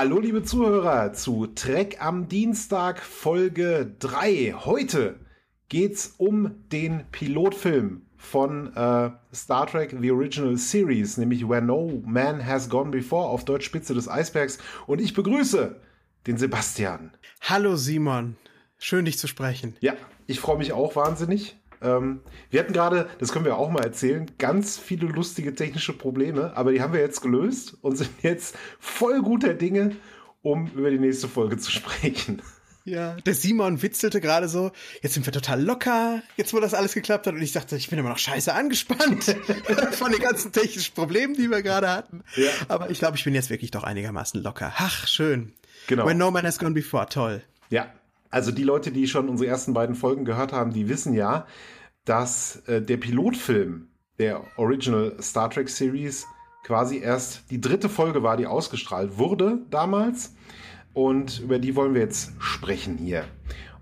Hallo liebe Zuhörer zu Trek am Dienstag Folge 3. Heute geht's um den Pilotfilm von äh, Star Trek The Original Series, nämlich Where No Man Has Gone Before auf Deutsch Spitze des Eisbergs. Und ich begrüße den Sebastian. Hallo Simon, schön dich zu sprechen. Ja, ich freue mich auch wahnsinnig. Ähm, wir hatten gerade, das können wir auch mal erzählen, ganz viele lustige technische Probleme, aber die haben wir jetzt gelöst und sind jetzt voll guter Dinge, um über die nächste Folge zu sprechen. Ja, der Simon witzelte gerade so, jetzt sind wir total locker, jetzt wo das alles geklappt hat und ich dachte, ich bin immer noch scheiße angespannt von den ganzen technischen Problemen, die wir gerade hatten. Ja. Aber ich glaube, ich bin jetzt wirklich doch einigermaßen locker. Ach, schön. Genau. When no man has gone before, toll. Ja, also die Leute, die schon unsere ersten beiden Folgen gehört haben, die wissen ja, dass äh, der Pilotfilm der Original Star Trek Series quasi erst die dritte Folge war, die ausgestrahlt wurde damals. Und über die wollen wir jetzt sprechen hier.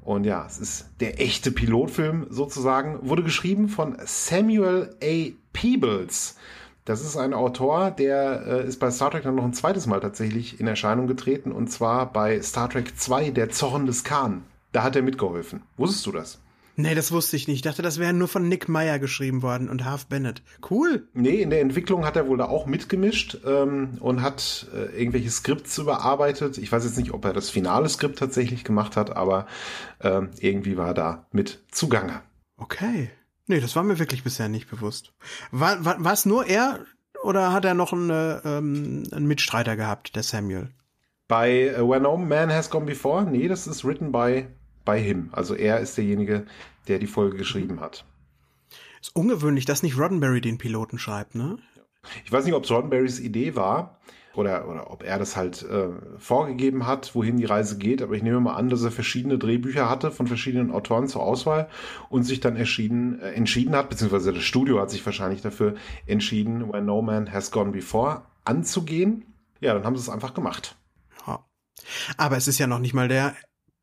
Und ja, es ist der echte Pilotfilm sozusagen. Wurde geschrieben von Samuel A. Peebles. Das ist ein Autor, der äh, ist bei Star Trek dann noch ein zweites Mal tatsächlich in Erscheinung getreten. Und zwar bei Star Trek 2, der Zorn des Khan. Da hat er mitgeholfen. Wusstest du das? Nee, das wusste ich nicht. Ich dachte, das wäre nur von Nick Meyer geschrieben worden und Half Bennett. Cool. Nee, in der Entwicklung hat er wohl da auch mitgemischt ähm, und hat äh, irgendwelche Skripts überarbeitet. Ich weiß jetzt nicht, ob er das finale Skript tatsächlich gemacht hat, aber äh, irgendwie war er da mit zugange. Okay. Nee, das war mir wirklich bisher nicht bewusst. War, war, war es nur er oder hat er noch einen, äh, ähm, einen Mitstreiter gehabt, der Samuel? Bei uh, Where No Man Has Gone Before? Nee, das ist written by bei him. Also er ist derjenige, der die Folge geschrieben hat. Ist ungewöhnlich, dass nicht Roddenberry den Piloten schreibt, ne? Ich weiß nicht, ob es Roddenberrys Idee war oder, oder ob er das halt äh, vorgegeben hat, wohin die Reise geht. Aber ich nehme mal an, dass er verschiedene Drehbücher hatte von verschiedenen Autoren zur Auswahl und sich dann entschieden, äh, entschieden hat, beziehungsweise das Studio hat sich wahrscheinlich dafür entschieden, When No Man Has Gone Before anzugehen. Ja, dann haben sie es einfach gemacht. Ja. Aber es ist ja noch nicht mal der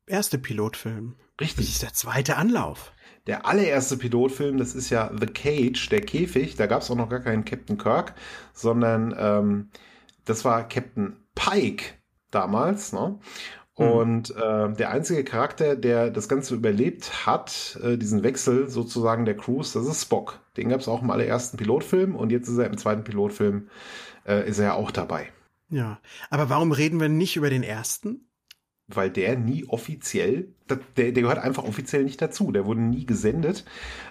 erste Pilotfilm. Richtig. Das ist der zweite Anlauf. Der allererste Pilotfilm, das ist ja The Cage, der Käfig. Da gab es auch noch gar keinen Captain Kirk, sondern ähm, das war Captain Pike damals. Ne? Mhm. Und äh, der einzige Charakter, der das Ganze überlebt hat, äh, diesen Wechsel sozusagen der Crews, das ist Spock. Den gab es auch im allerersten Pilotfilm und jetzt ist er im zweiten Pilotfilm, äh, ist er ja auch dabei. Ja, aber warum reden wir nicht über den ersten? weil der nie offiziell, der, der gehört einfach offiziell nicht dazu. Der wurde nie gesendet.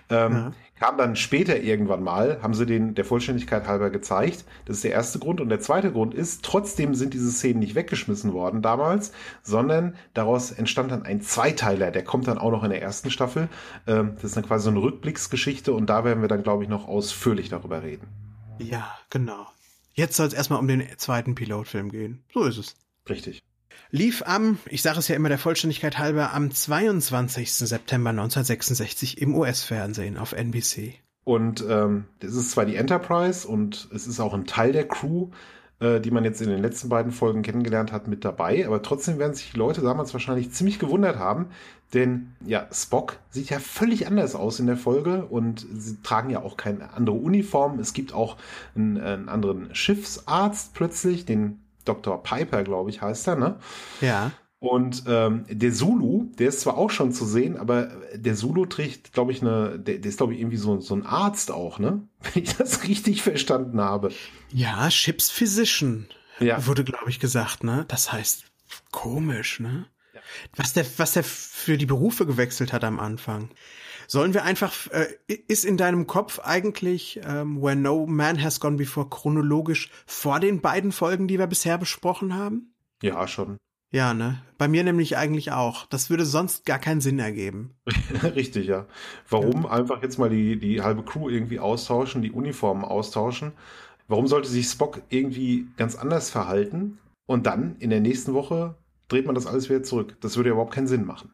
Ähm, ja. Kam dann später irgendwann mal, haben sie den der Vollständigkeit halber gezeigt. Das ist der erste Grund. Und der zweite Grund ist, trotzdem sind diese Szenen nicht weggeschmissen worden damals, sondern daraus entstand dann ein Zweiteiler. Der kommt dann auch noch in der ersten Staffel. Ähm, das ist dann quasi so eine Rückblicksgeschichte und da werden wir dann, glaube ich, noch ausführlich darüber reden. Ja, genau. Jetzt soll es erstmal um den zweiten Pilotfilm gehen. So ist es. Richtig lief am, ich sage es ja immer der Vollständigkeit halber, am 22. September 1966 im US-Fernsehen auf NBC. Und ähm, das ist zwar die Enterprise und es ist auch ein Teil der Crew, äh, die man jetzt in den letzten beiden Folgen kennengelernt hat, mit dabei, aber trotzdem werden sich die Leute damals wahrscheinlich ziemlich gewundert haben, denn ja, Spock sieht ja völlig anders aus in der Folge und sie tragen ja auch keine andere Uniform. Es gibt auch einen, einen anderen Schiffsarzt plötzlich, den Dr. Piper, glaube ich, heißt er, ne? Ja. Und ähm, der Zulu, der ist zwar auch schon zu sehen, aber der Zulu trägt, glaube ich, eine, der, der ist, glaube ich, irgendwie so, so ein Arzt auch, ne? Wenn ich das richtig verstanden habe. Ja, Chips Physician. Ja. Wurde, glaube ich, gesagt, ne? Das heißt, komisch, ne? Ja. Was der, was der für die Berufe gewechselt hat am Anfang. Sollen wir einfach, äh, ist in deinem Kopf eigentlich ähm, Where No Man Has Gone Before chronologisch vor den beiden Folgen, die wir bisher besprochen haben? Ja, schon. Ja, ne? Bei mir nämlich eigentlich auch. Das würde sonst gar keinen Sinn ergeben. Richtig, ja. Warum ja. einfach jetzt mal die, die halbe Crew irgendwie austauschen, die Uniformen austauschen? Warum sollte sich Spock irgendwie ganz anders verhalten und dann in der nächsten Woche dreht man das alles wieder zurück? Das würde ja überhaupt keinen Sinn machen.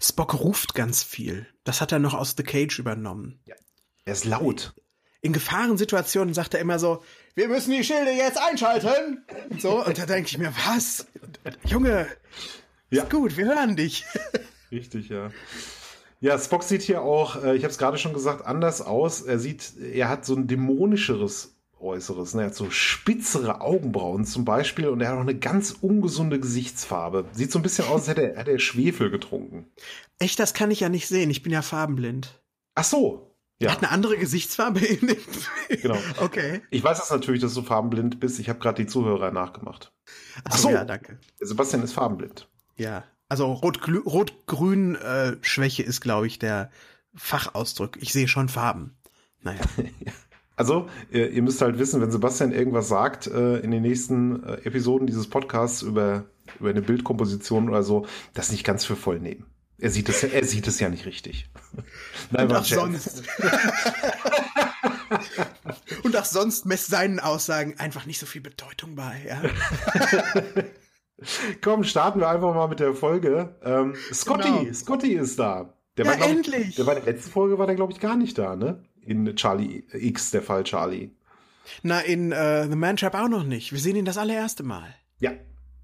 Spock ruft ganz viel. Das hat er noch aus The Cage übernommen. Ja. Er ist laut. In Gefahrensituationen sagt er immer so, wir müssen die Schilde jetzt einschalten. Und so, und da denke ich mir, was? Junge, ja. ist gut, wir hören dich. Richtig, ja. Ja, Spock sieht hier auch, äh, ich habe es gerade schon gesagt, anders aus. Er sieht, er hat so ein dämonischeres Äußeres. Ne? Er hat so spitzere Augenbrauen zum Beispiel und er hat auch eine ganz ungesunde Gesichtsfarbe. Sieht so ein bisschen aus, als hätte er, hätte er Schwefel getrunken. Echt, das kann ich ja nicht sehen. Ich bin ja farbenblind. Ach so, ja. Er hat eine andere Gesichtsfarbe in dem Genau. Okay. Ich weiß das natürlich, dass du farbenblind bist. Ich habe gerade die Zuhörer nachgemacht. Ach so, ja, danke. Sebastian ist farbenblind. Ja. Also Rot-Grün-Schwäche äh, ist, glaube ich, der Fachausdruck. Ich sehe schon Farben. Naja. Also, ihr, ihr, müsst halt wissen, wenn Sebastian irgendwas sagt äh, in den nächsten äh, Episoden dieses Podcasts über, über eine Bildkomposition oder so, das nicht ganz für voll nehmen. Er sieht es, er sieht es ja nicht richtig. Nein, Und auch sonst. Und auch sonst messt seinen Aussagen einfach nicht so viel Bedeutung bei. Ja? Komm, starten wir einfach mal mit der Folge. Ähm, Scotty, genau. Scotty ist da. Der ja, war, endlich. Ich, der war in der letzten Folge war der glaube ich gar nicht da, ne? In Charlie X, der Fall Charlie. Na, in uh, The Man Trap auch noch nicht. Wir sehen ihn das allererste Mal. Ja,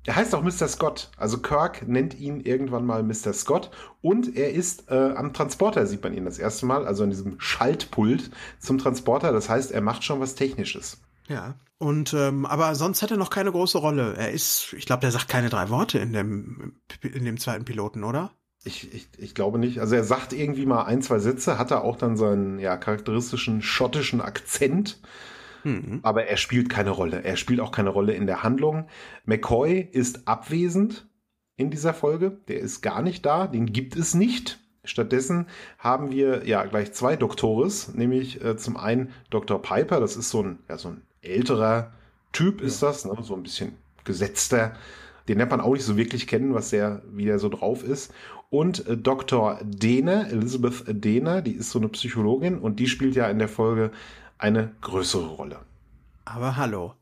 er heißt auch Mr. Scott. Also Kirk nennt ihn irgendwann mal Mr. Scott. Und er ist äh, am Transporter, sieht man ihn das erste Mal, also an diesem Schaltpult zum Transporter. Das heißt, er macht schon was Technisches. Ja. Und ähm, aber sonst hat er noch keine große Rolle. Er ist, ich glaube, der sagt keine drei Worte in dem in dem zweiten Piloten, oder? Ich, ich, ich glaube nicht. Also er sagt irgendwie mal ein, zwei Sätze, hat er auch dann seinen ja, charakteristischen schottischen Akzent. Mhm. Aber er spielt keine Rolle. Er spielt auch keine Rolle in der Handlung. McCoy ist abwesend in dieser Folge. Der ist gar nicht da. Den gibt es nicht. Stattdessen haben wir ja gleich zwei Doktores, nämlich äh, zum einen Dr. Piper, das ist so ein, ja, so ein älterer Typ ist das, ne? so ein bisschen gesetzter. Den lernt man auch nicht so wirklich kennen, was der, wie der so drauf ist. Und äh, Dr. Dehner, Elizabeth Dehner, die ist so eine Psychologin und die spielt ja in der Folge eine größere Rolle. Aber hallo.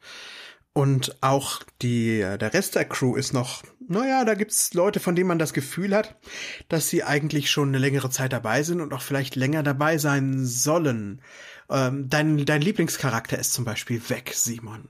Und auch die, der Rest der Crew ist noch, naja, da gibt's Leute, von denen man das Gefühl hat, dass sie eigentlich schon eine längere Zeit dabei sind und auch vielleicht länger dabei sein sollen. Ähm, dein, dein Lieblingscharakter ist zum Beispiel weg, Simon.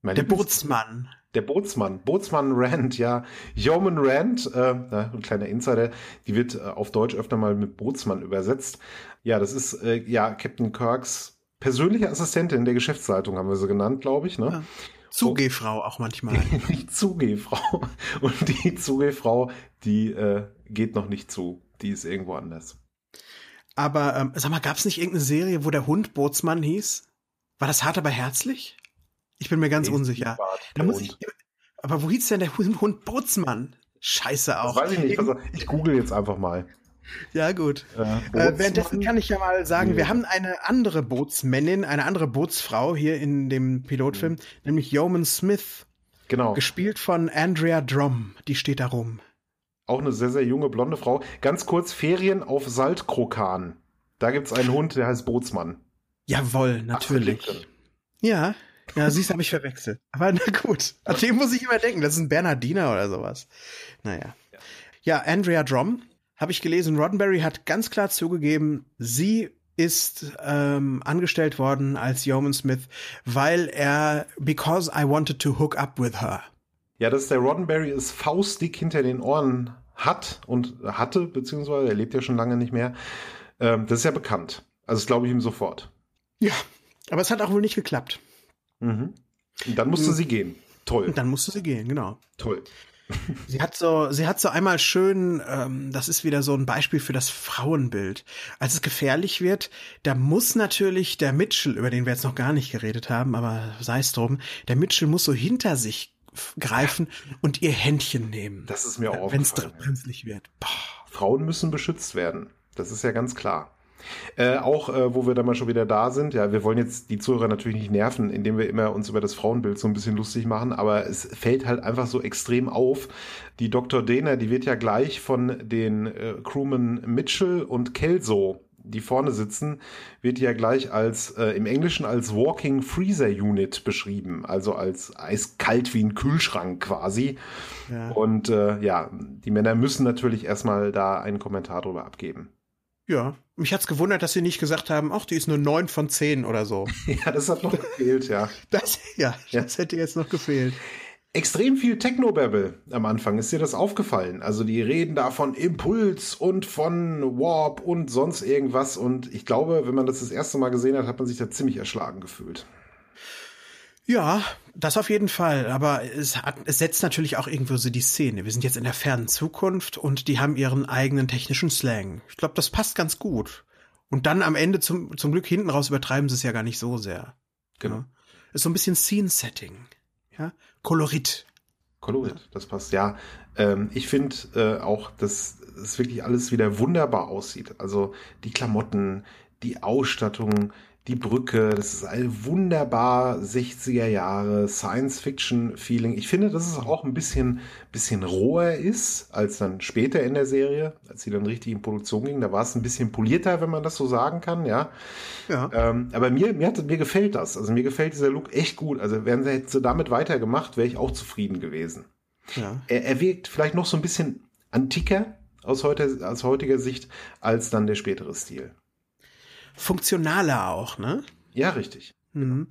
Mein der Bootsmann. Der Bootsmann, Bootsmann Rand, ja. Yeoman Rand, äh, ein kleiner Insider, die wird äh, auf Deutsch öfter mal mit Bootsmann übersetzt. Ja, das ist äh, ja Captain Kirks persönliche Assistentin der Geschäftsleitung, haben wir sie genannt, glaube ich. Ne? Ja. Zugehfrau auch manchmal. die Zugehfrau. Und die Zugehfrau, die äh, geht noch nicht zu. Die ist irgendwo anders. Aber ähm, sag mal, gab es nicht irgendeine Serie, wo der Hund Bootsmann hieß? War das hart aber herzlich? Ich bin mir ganz unsicher. Da muss ich, aber wo hieß denn der Hund Bootsmann? Scheiße auch. Das weiß ich nicht. Also, ich google jetzt einfach mal. Ja, gut. Äh, äh, währenddessen kann ich ja mal sagen, nee. wir haben eine andere Bootsmännin, eine andere Bootsfrau hier in dem Pilotfilm, mhm. nämlich Yeoman Smith. Genau. Gespielt von Andrea Drum. Die steht da rum. Auch eine sehr, sehr junge blonde Frau. Ganz kurz, Ferien auf Saltkrokan. Da gibt es einen Hund, der heißt Bootsmann. Jawohl, natürlich. Ja, ja, siehst habe ich verwechselt. Aber na gut. An dem muss ich immer denken. Das ist ein Bernardiner oder sowas. Naja. Ja, Andrea Drum habe ich gelesen, Roddenberry hat ganz klar zugegeben, sie ist ähm, angestellt worden als Yeoman Smith, weil er because I wanted to hook up with her. Ja, dass der Roddenberry es faustdick hinter den Ohren hat und hatte, beziehungsweise er lebt ja schon lange nicht mehr. Ähm, das ist ja bekannt. Also das glaube ich ihm sofort. Ja, aber es hat auch wohl nicht geklappt. Mhm. Und dann musste mhm. sie gehen. Toll. Und dann musste sie gehen, genau. Toll. Sie hat so, sie hat so einmal schön, ähm, das ist wieder so ein Beispiel für das Frauenbild. Als es gefährlich wird, da muss natürlich der Mitchell, über den wir jetzt noch gar nicht geredet haben, aber sei es drum, der Mitchell muss so hinter sich greifen und ihr Händchen nehmen. Das ist mir auch Wenn es brenzlig wird. Boah. Frauen müssen beschützt werden. Das ist ja ganz klar. Äh, auch, äh, wo wir dann mal schon wieder da sind, ja, wir wollen jetzt die Zuhörer natürlich nicht nerven, indem wir immer uns über das Frauenbild so ein bisschen lustig machen, aber es fällt halt einfach so extrem auf. Die Dr. Dana, die wird ja gleich von den äh, Crewmen Mitchell und Kelso die vorne sitzen, wird ja gleich als äh, im Englischen als Walking Freezer Unit beschrieben, also als eiskalt wie ein Kühlschrank quasi. Ja. Und äh, ja, die Männer müssen natürlich erstmal da einen Kommentar drüber abgeben. Ja, mich hat's gewundert, dass sie nicht gesagt haben, ach, die ist nur neun von zehn oder so. ja, das hat noch gefehlt, ja. Das, ja, ja, das hätte jetzt noch gefehlt. Extrem viel Technobabble am Anfang. Ist dir das aufgefallen? Also die reden da von Impuls und von Warp und sonst irgendwas. Und ich glaube, wenn man das das erste Mal gesehen hat, hat man sich da ziemlich erschlagen gefühlt. Ja, das auf jeden Fall. Aber es, hat, es setzt natürlich auch irgendwo so die Szene. Wir sind jetzt in der fernen Zukunft und die haben ihren eigenen technischen Slang. Ich glaube, das passt ganz gut. Und dann am Ende zum, zum Glück hinten raus übertreiben sie es ja gar nicht so sehr. Genau. Ja. Ist so ein bisschen Scene-Setting. Ja. Kolorit. Kolorit, das passt. Ja, ähm, ich finde äh, auch, dass es wirklich alles wieder wunderbar aussieht. Also die Klamotten, die Ausstattung, die Brücke, das ist ein wunderbar 60er Jahre Science-Fiction-Feeling. Ich finde, dass es auch ein bisschen, bisschen roher ist als dann später in der Serie, als sie dann richtig in Produktion ging. Da war es ein bisschen polierter, wenn man das so sagen kann, ja. ja. Ähm, aber mir, mir, hat, mir gefällt das. Also mir gefällt dieser Look echt gut. Also wären sie jetzt damit weitergemacht, wäre ich auch zufrieden gewesen. Ja. Er, er wirkt vielleicht noch so ein bisschen antiker aus, heute, aus heutiger Sicht als dann der spätere Stil funktionaler auch, ne? Ja, richtig. Mhm.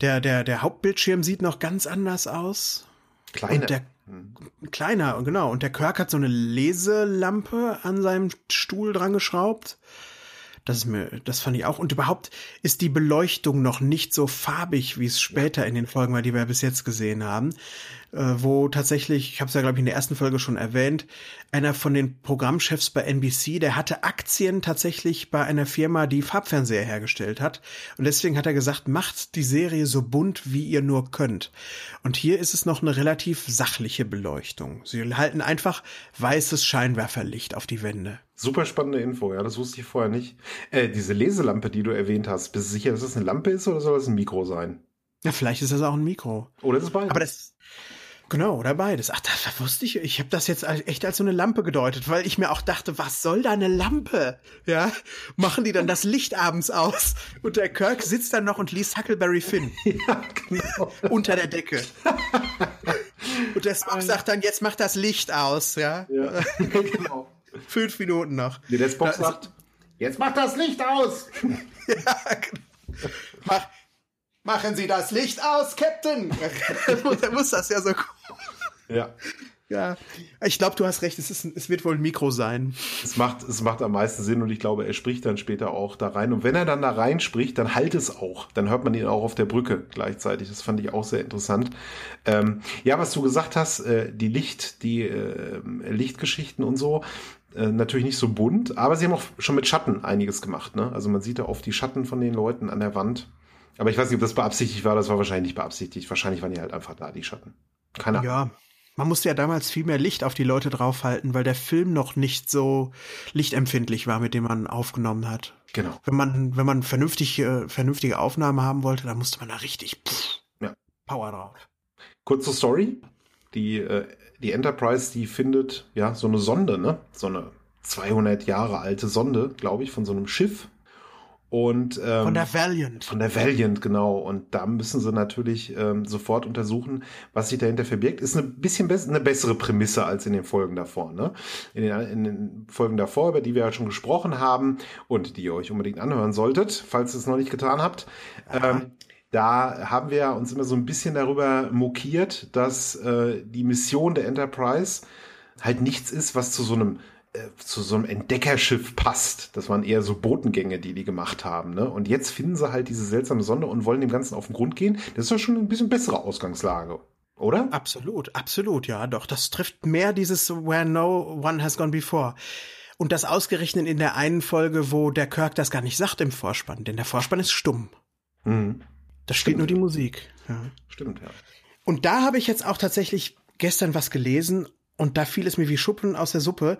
Der, der, der Hauptbildschirm sieht noch ganz anders aus. Kleiner. Und der, mhm. Kleiner, genau. Und der Kirk hat so eine Leselampe an seinem Stuhl dran geschraubt. Das ist mir, das fand ich auch. Und überhaupt ist die Beleuchtung noch nicht so farbig, wie es später in den Folgen war, die wir bis jetzt gesehen haben. Äh, wo tatsächlich, ich habe es ja, glaube ich, in der ersten Folge schon erwähnt, einer von den Programmchefs bei NBC, der hatte Aktien tatsächlich bei einer Firma, die Farbfernseher hergestellt hat. Und deswegen hat er gesagt, macht die Serie so bunt, wie ihr nur könnt. Und hier ist es noch eine relativ sachliche Beleuchtung. Sie halten einfach weißes Scheinwerferlicht auf die Wände. Super spannende Info, ja, das wusste ich vorher nicht. Äh, diese Leselampe, die du erwähnt hast, bist du sicher, dass das eine Lampe ist oder soll das ein Mikro sein? Ja, vielleicht ist das auch ein Mikro. Oder ist es beides. Aber das, Genau, oder beides. Ach, das wusste ich. Ich habe das jetzt echt als so eine Lampe gedeutet, weil ich mir auch dachte, was soll da eine Lampe? Ja, machen die dann das Licht abends aus und der Kirk sitzt dann noch und liest Huckleberry Finn. Ja, genau. Unter der Decke. und der Spock sagt dann, jetzt mach das Licht aus, ja. ja genau. Fünf Minuten noch. Nee, der Spock da sagt, jetzt mach das Licht aus. ja, genau. Mach, Machen Sie das Licht aus, Captain! er muss das ja so Ja. Ja, ich glaube, du hast recht, es, ist, es wird wohl ein Mikro sein. Es macht, es macht am meisten Sinn und ich glaube, er spricht dann später auch da rein. Und wenn er dann da rein spricht, dann halt es auch. Dann hört man ihn auch auf der Brücke gleichzeitig. Das fand ich auch sehr interessant. Ähm, ja, was du gesagt hast, äh, die Licht, die äh, Lichtgeschichten und so, äh, natürlich nicht so bunt, aber sie haben auch schon mit Schatten einiges gemacht. Ne? Also man sieht da oft die Schatten von den Leuten an der Wand. Aber ich weiß nicht, ob das beabsichtigt war. Das war wahrscheinlich nicht beabsichtigt. Wahrscheinlich waren die halt einfach da, die Schatten. Keine Ahnung. Ja, man musste ja damals viel mehr Licht auf die Leute draufhalten, weil der Film noch nicht so lichtempfindlich war, mit dem man aufgenommen hat. Genau. Wenn man, wenn man vernünftig, äh, vernünftige Aufnahmen haben wollte, dann musste man da richtig pff, ja. Power drauf. Kurze Story. Die, äh, die Enterprise, die findet ja so eine Sonde, ne? So eine 200 Jahre alte Sonde, glaube ich, von so einem Schiff und, ähm, von der Valiant. Von der Valiant, genau. Und da müssen sie natürlich ähm, sofort untersuchen, was sich dahinter verbirgt. Ist eine bisschen be eine bessere Prämisse als in den Folgen davor. Ne? In, den, in den Folgen davor, über die wir ja schon gesprochen haben und die ihr euch unbedingt anhören solltet, falls ihr es noch nicht getan habt. Ähm, da haben wir uns immer so ein bisschen darüber mokiert, dass äh, die Mission der Enterprise halt nichts ist, was zu so einem zu so einem Entdeckerschiff passt. Das waren eher so Botengänge, die die gemacht haben. Ne? Und jetzt finden sie halt diese seltsame Sonde und wollen dem Ganzen auf den Grund gehen. Das ist doch schon ein bisschen bessere Ausgangslage. Oder? Absolut, absolut, ja, doch. Das trifft mehr dieses Where no one has gone before. Und das ausgerechnet in der einen Folge, wo der Kirk das gar nicht sagt im Vorspann, denn der Vorspann ist stumm. Mhm. Da steht nur die Musik. Ja. Stimmt, ja. Und da habe ich jetzt auch tatsächlich gestern was gelesen und da fiel es mir wie Schuppen aus der Suppe.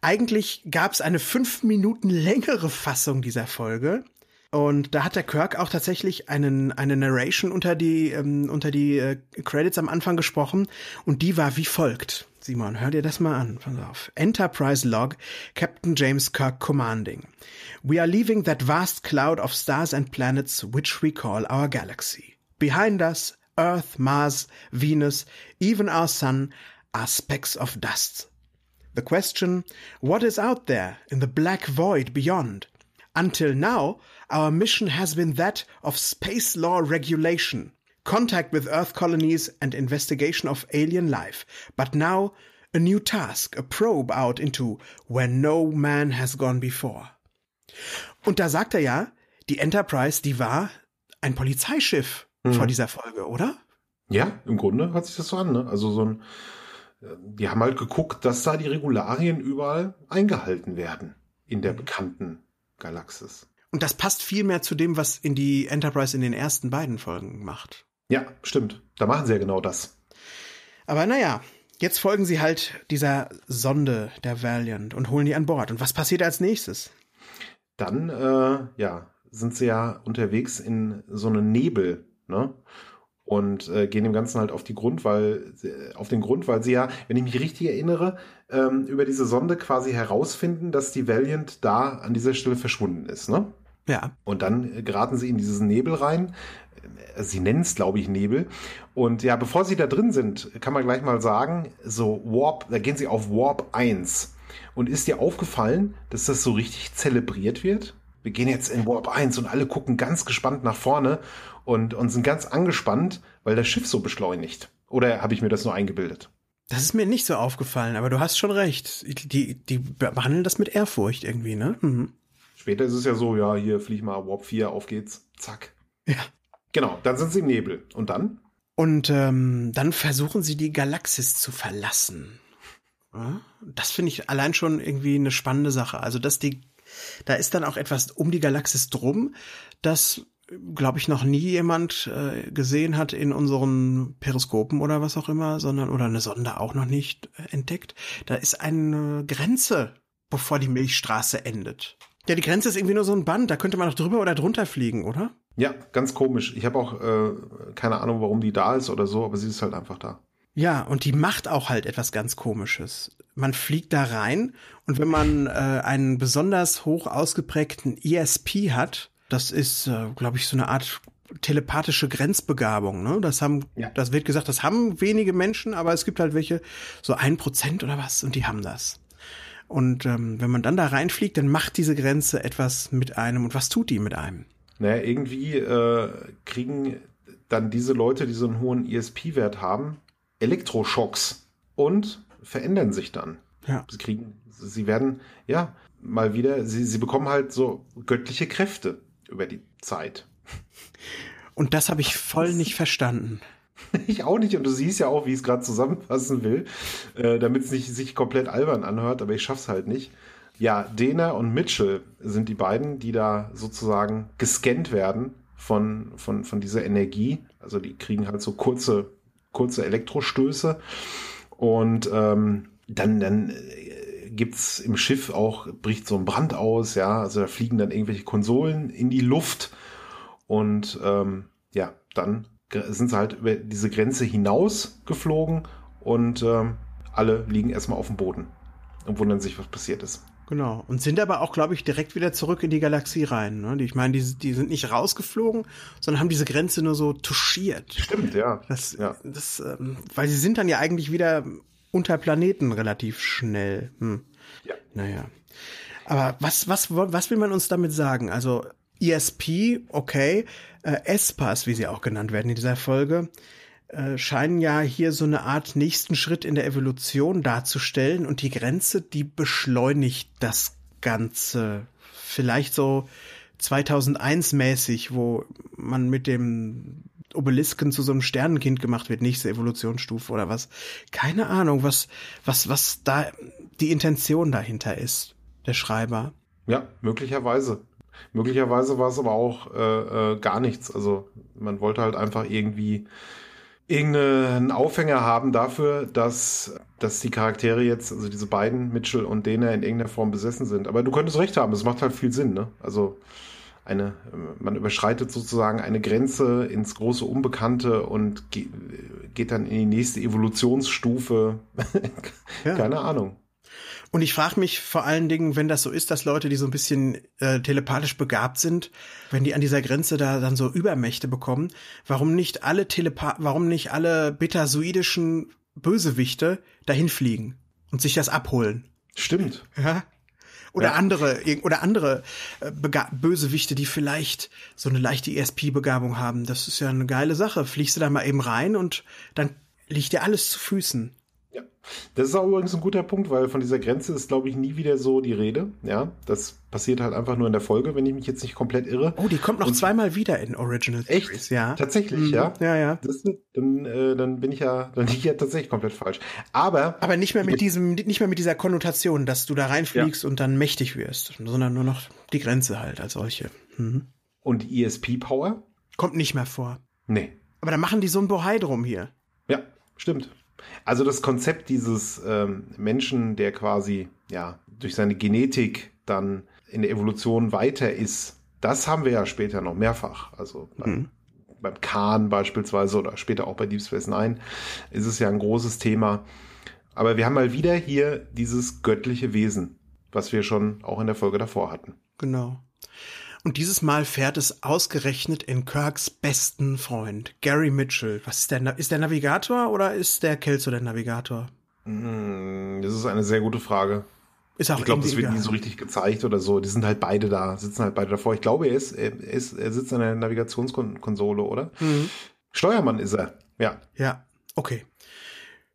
Eigentlich gab es eine fünf Minuten längere Fassung dieser Folge. Und da hat der Kirk auch tatsächlich einen, eine Narration unter die, ähm, unter die äh, Credits am Anfang gesprochen. Und die war wie folgt. Simon, hör dir das mal an. Pass auf. Enterprise Log, Captain James Kirk commanding. We are leaving that vast cloud of stars and planets which we call our galaxy. Behind us, Earth, Mars, Venus, even our sun are specks of dust. The question, what is out there in the black void beyond? Until now, our mission has been that of space law regulation, contact with Earth colonies and investigation of alien life. But now, a new task, a probe out into where no man has gone before. Und da sagt er ja, die Enterprise, die war ein Polizeischiff mhm. vor dieser Folge, oder? Ja, im Grunde hat sich das so an, ne? Also so ein, die haben halt geguckt, dass da die Regularien überall eingehalten werden in der bekannten Galaxis. Und das passt viel mehr zu dem, was in die Enterprise in den ersten beiden Folgen macht. Ja, stimmt. Da machen sie ja genau das. Aber naja, jetzt folgen sie halt dieser Sonde der Valiant und holen die an Bord. Und was passiert als nächstes? Dann, äh, ja, sind sie ja unterwegs in so einem Nebel, ne? Und äh, gehen dem Ganzen halt auf die Grund, weil auf den Grund, weil sie ja, wenn ich mich richtig erinnere, ähm, über diese Sonde quasi herausfinden, dass die Valiant da an dieser Stelle verschwunden ist, ne? Ja. Und dann geraten sie in diesen Nebel rein. Äh, sie nennen es, glaube ich, Nebel. Und ja, bevor sie da drin sind, kann man gleich mal sagen, so Warp, da gehen sie auf Warp 1. Und ist dir aufgefallen, dass das so richtig zelebriert wird? Wir gehen jetzt in Warp 1 und alle gucken ganz gespannt nach vorne und, und sind ganz angespannt, weil das Schiff so beschleunigt. Oder habe ich mir das nur eingebildet? Das ist mir nicht so aufgefallen, aber du hast schon recht. Die, die behandeln das mit Ehrfurcht irgendwie, ne? Mhm. Später ist es ja so, ja, hier flieg mal Warp 4, auf geht's, zack. Ja. Genau, dann sind sie im Nebel. Und dann? Und ähm, dann versuchen sie die Galaxis zu verlassen. Das finde ich allein schon irgendwie eine spannende Sache. Also, dass die, da ist dann auch etwas um die Galaxis drum, das glaube ich, noch nie jemand äh, gesehen hat in unseren Periskopen oder was auch immer, sondern oder eine Sonde auch noch nicht äh, entdeckt. Da ist eine Grenze, bevor die Milchstraße endet. Ja, die Grenze ist irgendwie nur so ein Band, da könnte man noch drüber oder drunter fliegen, oder? Ja, ganz komisch. Ich habe auch äh, keine Ahnung, warum die da ist oder so, aber sie ist halt einfach da. Ja, und die macht auch halt etwas ganz Komisches. Man fliegt da rein und wenn man äh, einen besonders hoch ausgeprägten ESP hat, das ist, äh, glaube ich, so eine Art telepathische Grenzbegabung. Ne? Das haben, ja. das wird gesagt, das haben wenige Menschen, aber es gibt halt welche, so ein Prozent oder was, und die haben das. Und ähm, wenn man dann da reinfliegt, dann macht diese Grenze etwas mit einem. Und was tut die mit einem? Naja, irgendwie äh, kriegen dann diese Leute, die so einen hohen ESP-Wert haben, Elektroschocks und verändern sich dann. Ja. Sie kriegen, sie werden, ja, mal wieder, sie, sie bekommen halt so göttliche Kräfte über die Zeit. Und das habe ich voll nicht verstanden. Ich auch nicht. Und du siehst ja auch, wie ich es gerade zusammenfassen will, äh, damit es nicht sich komplett albern anhört, aber ich schaff's halt nicht. Ja, Dena und Mitchell sind die beiden, die da sozusagen gescannt werden von, von, von dieser Energie. Also die kriegen halt so kurze, kurze Elektrostöße. Und ähm, dann, dann gibt's im Schiff auch, bricht so ein Brand aus, ja, also da fliegen dann irgendwelche Konsolen in die Luft und ähm, ja, dann sind sie halt über diese Grenze hinaus geflogen und ähm, alle liegen erstmal auf dem Boden und wundern sich, was passiert ist. Genau. Und sind aber auch, glaube ich, direkt wieder zurück in die Galaxie rein. Ne? Ich meine, die, die sind nicht rausgeflogen, sondern haben diese Grenze nur so touchiert. Stimmt, ja. Das, ja. Das, ähm, weil sie sind dann ja eigentlich wieder unter Planeten relativ schnell. Hm. Ja. Naja. Aber was, was, was will man uns damit sagen? Also ESP, okay, äh, ESPAs, wie sie auch genannt werden in dieser Folge, äh, scheinen ja hier so eine Art nächsten Schritt in der Evolution darzustellen und die Grenze, die beschleunigt das Ganze. Vielleicht so 2001 mäßig, wo man mit dem Obelisken zu so einem Sternenkind gemacht wird, nächste Evolutionsstufe oder was. Keine Ahnung, was, was, was da die Intention dahinter ist, der Schreiber. Ja, möglicherweise. Möglicherweise war es aber auch äh, äh, gar nichts. Also man wollte halt einfach irgendwie irgendeinen Aufhänger haben dafür, dass, dass die Charaktere jetzt, also diese beiden, Mitchell und Dana, in irgendeiner Form besessen sind. Aber du könntest recht haben, es macht halt viel Sinn, ne? Also eine, man überschreitet sozusagen eine Grenze ins große Unbekannte und geht dann in die nächste Evolutionsstufe. ja. Keine Ahnung. Und ich frage mich vor allen Dingen, wenn das so ist, dass Leute, die so ein bisschen äh, telepathisch begabt sind, wenn die an dieser Grenze da dann so Übermächte bekommen, warum nicht alle Telepa warum nicht alle betasoidischen Bösewichte dahin fliegen und sich das abholen? Stimmt. Ja. Oder ja. andere, oder andere äh, Bösewichte, die vielleicht so eine leichte ESP-Begabung haben. Das ist ja eine geile Sache. Fliegst du da mal eben rein und dann liegt dir alles zu Füßen. Ja, das ist auch übrigens ein guter Punkt, weil von dieser Grenze ist, glaube ich, nie wieder so die Rede. Ja, das passiert halt einfach nur in der Folge, wenn ich mich jetzt nicht komplett irre. Oh, die kommt noch Und zweimal wieder in Original Echt? Series, ja. Tatsächlich, mhm. ja. Ja, ja. Das, dann, äh, dann bin ich ja, dann bin ich ja tatsächlich komplett falsch. Aber. Aber nicht mehr mit diesem, nicht mehr mit dieser Konnotation, dass du da reinfliegst ja. und dann mächtig wirst, sondern nur noch die Grenze halt als solche. Mhm. Und ESP-Power? Kommt nicht mehr vor. Nee. Aber da machen die so ein Bohai drum hier. Ja, stimmt. Also das Konzept dieses ähm, Menschen, der quasi ja durch seine Genetik dann in der Evolution weiter ist, das haben wir ja später noch mehrfach. Also beim, mhm. beim Khan beispielsweise oder später auch bei Deep Space Nine ist es ja ein großes Thema. Aber wir haben mal wieder hier dieses göttliche Wesen, was wir schon auch in der Folge davor hatten. Genau. Und dieses Mal fährt es ausgerechnet in Kirks besten Freund, Gary Mitchell. Was ist der, ist der Navigator oder ist der Kelso der Navigator? Hm, das ist eine sehr gute Frage. Ist auch ich glaube, das wird nie so richtig gezeigt oder so. Die sind halt beide da, sitzen halt beide davor. Ich glaube, er ist, er, ist, er sitzt an der Navigationskonsole, oder? Mhm. Steuermann ist er, ja. Ja, okay.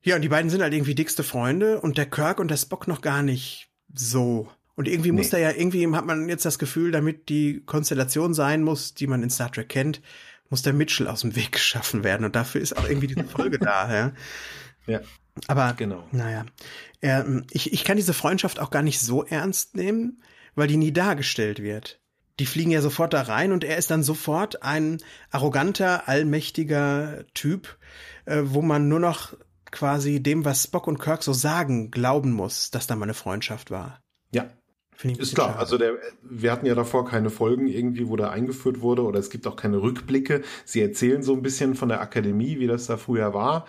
Ja, und die beiden sind halt irgendwie dickste Freunde und der Kirk und der Spock noch gar nicht so. Und irgendwie nee. muss da ja, irgendwie hat man jetzt das Gefühl, damit die Konstellation sein muss, die man in Star Trek kennt, muss der Mitchell aus dem Weg geschaffen werden. Und dafür ist auch irgendwie diese Folge da, ja. Ja. Aber, genau. naja. Er, ich, ich kann diese Freundschaft auch gar nicht so ernst nehmen, weil die nie dargestellt wird. Die fliegen ja sofort da rein und er ist dann sofort ein arroganter, allmächtiger Typ, äh, wo man nur noch quasi dem, was Spock und Kirk so sagen, glauben muss, dass da mal eine Freundschaft war. Ja, ist klar, schade. also der, wir hatten ja davor keine Folgen irgendwie, wo der eingeführt wurde oder es gibt auch keine Rückblicke. Sie erzählen so ein bisschen von der Akademie, wie das da früher war.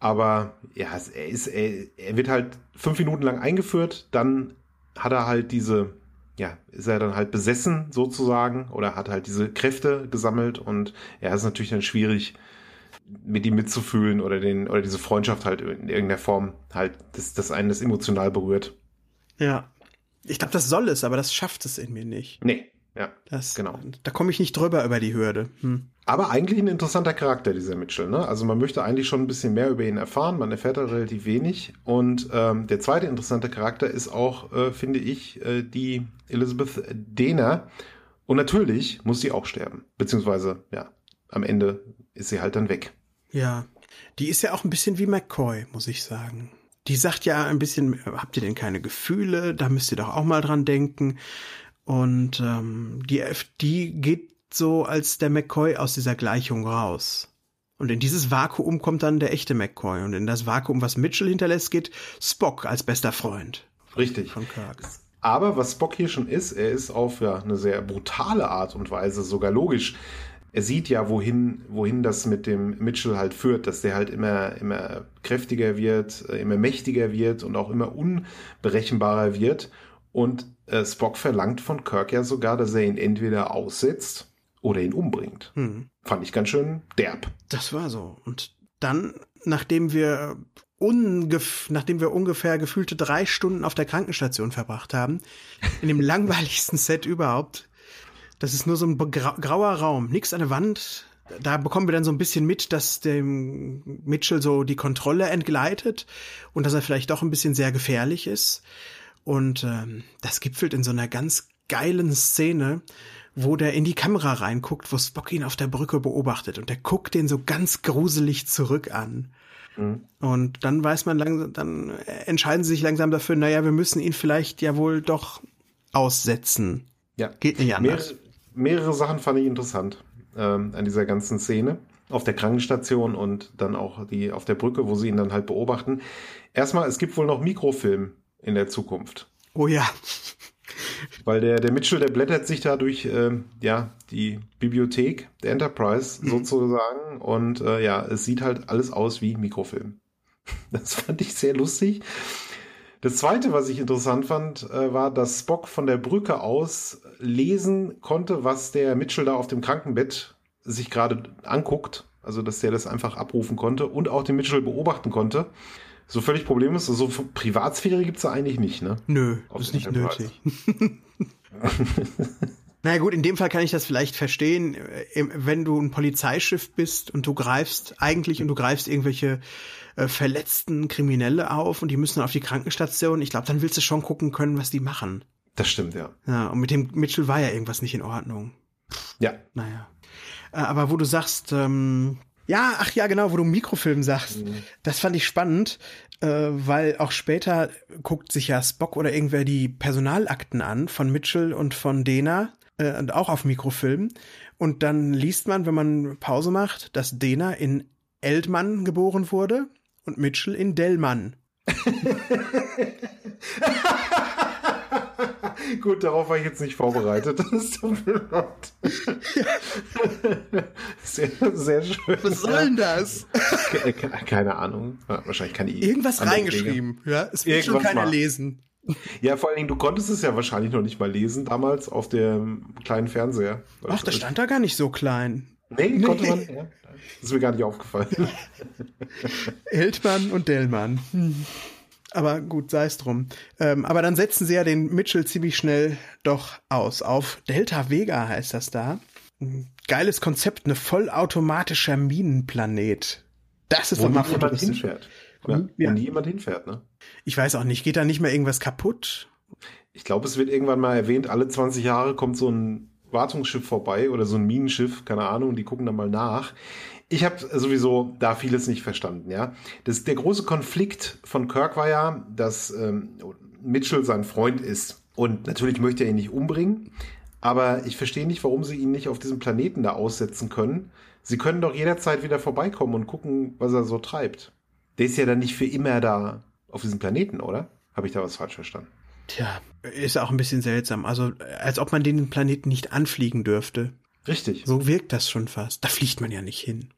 Aber ja, er ist, er, er wird halt fünf Minuten lang eingeführt, dann hat er halt diese, ja, ist er dann halt besessen sozusagen oder hat halt diese Kräfte gesammelt und ja, ist natürlich dann schwierig, mit ihm mitzufühlen oder den, oder diese Freundschaft halt in irgendeiner Form halt, dass das einen das emotional berührt. Ja, ich glaube, das soll es, aber das schafft es in mir nicht. Nee, ja. Das, genau. Da komme ich nicht drüber über die Hürde. Hm. Aber eigentlich ein interessanter Charakter, dieser Mitchell. Ne? Also man möchte eigentlich schon ein bisschen mehr über ihn erfahren. Man erfährt da relativ wenig. Und ähm, der zweite interessante Charakter ist auch, äh, finde ich, äh, die Elizabeth Dehner. Und natürlich muss sie auch sterben. Beziehungsweise, ja, am Ende ist sie halt dann weg. Ja, die ist ja auch ein bisschen wie McCoy, muss ich sagen die sagt ja ein bisschen, habt ihr denn keine Gefühle? Da müsst ihr doch auch mal dran denken. Und ähm, die FD geht so als der McCoy aus dieser Gleichung raus. Und in dieses Vakuum kommt dann der echte McCoy. Und in das Vakuum, was Mitchell hinterlässt, geht Spock als bester Freund. Richtig. Von Kirk. Aber was Spock hier schon ist, er ist auf ja, eine sehr brutale Art und Weise sogar logisch er sieht ja, wohin, wohin das mit dem Mitchell halt führt, dass der halt immer, immer kräftiger wird, äh, immer mächtiger wird und auch immer unberechenbarer wird. Und äh, Spock verlangt von Kirk ja sogar, dass er ihn entweder aussetzt oder ihn umbringt. Hm. Fand ich ganz schön derb. Das war so. Und dann, nachdem wir ungef nachdem wir ungefähr gefühlte drei Stunden auf der Krankenstation verbracht haben, in dem langweiligsten Set überhaupt, das ist nur so ein grauer Raum, nichts an der Wand. Da bekommen wir dann so ein bisschen mit, dass dem Mitchell so die Kontrolle entgleitet und dass er vielleicht doch ein bisschen sehr gefährlich ist. Und ähm, das gipfelt in so einer ganz geilen Szene, wo der in die Kamera reinguckt, wo Spock ihn auf der Brücke beobachtet und der guckt den so ganz gruselig zurück an. Mhm. Und dann weiß man langsam, dann entscheiden sie sich langsam dafür, naja, wir müssen ihn vielleicht ja wohl doch aussetzen. Ja. Geht nicht anders. Mehrere, Sachen fand ich interessant ähm, an dieser ganzen Szene. auf der Krankenstation und dann auch die auf der Brücke, wo sie ihn dann halt beobachten. Erstmal, es gibt wohl noch Mikrofilm in der Zukunft. Oh ja. Weil der, der Mitchell, der blättert sich da durch äh, ja, die Bibliothek der Enterprise mhm. sozusagen und äh, ja, es sieht halt alles aus wie Mikrofilm. Das fand ich sehr lustig. Das zweite, was ich interessant fand, äh, war, dass Spock von der Brücke aus lesen konnte, was der Mitchell da auf dem Krankenbett sich gerade anguckt. Also, dass der das einfach abrufen konnte und auch den Mitchell beobachten konnte. So völlig problemlos. So also Privatsphäre gibt es da eigentlich nicht, ne? Nö, auf ist nicht nötig. naja gut, in dem Fall kann ich das vielleicht verstehen, äh, wenn du ein Polizeischiff bist und du greifst eigentlich und du greifst irgendwelche äh, verletzten Kriminelle auf und die müssen auf die Krankenstation. Ich glaube, dann willst du schon gucken können, was die machen. Das stimmt, ja. Ja, und mit dem Mitchell war ja irgendwas nicht in Ordnung. Ja. Naja. Äh, aber wo du sagst, ähm, ja, ach ja, genau, wo du Mikrofilm sagst. Mhm. Das fand ich spannend, äh, weil auch später guckt sich ja Spock oder irgendwer die Personalakten an von Mitchell und von Dena, äh, und auch auf Mikrofilm. Und dann liest man, wenn man Pause macht, dass Dena in Eldmann geboren wurde und Mitchell in Dellmann. Gut, darauf war ich jetzt nicht vorbereitet. Das tut mir leid. Sehr, sehr schön. Was soll denn das? Keine Ahnung. Wahrscheinlich kann ich. Irgendwas reingeschrieben. Ja, es wird schon keiner mal. lesen. Ja, vor allen Dingen, du konntest es ja wahrscheinlich noch nicht mal lesen damals auf dem kleinen Fernseher. Ach, das stand da gar nicht so klein. Nee, nee. konnte man. Ja. Das ist mir gar nicht aufgefallen. Hildmann und Dellmann. Hm. Aber gut, sei es drum. Ähm, aber dann setzen sie ja den Mitchell ziemlich schnell doch aus. Auf Delta Vega heißt das da. Geiles Konzept, eine vollautomatischer Minenplanet. Das ist Wo doch mal futuristisch. Hinfährt. Ja, ja. Wo nie jemand hinfährt, ne? Ich weiß auch nicht, geht da nicht mal irgendwas kaputt? Ich glaube, es wird irgendwann mal erwähnt, alle 20 Jahre kommt so ein Wartungsschiff vorbei oder so ein Minenschiff, keine Ahnung, die gucken dann mal nach. Ich habe sowieso da vieles nicht verstanden, ja. Das, der große Konflikt von Kirk war ja, dass ähm, Mitchell sein Freund ist. Und natürlich möchte er ihn nicht umbringen, aber ich verstehe nicht, warum sie ihn nicht auf diesem Planeten da aussetzen können. Sie können doch jederzeit wieder vorbeikommen und gucken, was er so treibt. Der ist ja dann nicht für immer da auf diesem Planeten, oder? Habe ich da was falsch verstanden? Tja, ist auch ein bisschen seltsam. Also, als ob man den Planeten nicht anfliegen dürfte. Richtig. So wirkt das schon fast. Da fliegt man ja nicht hin.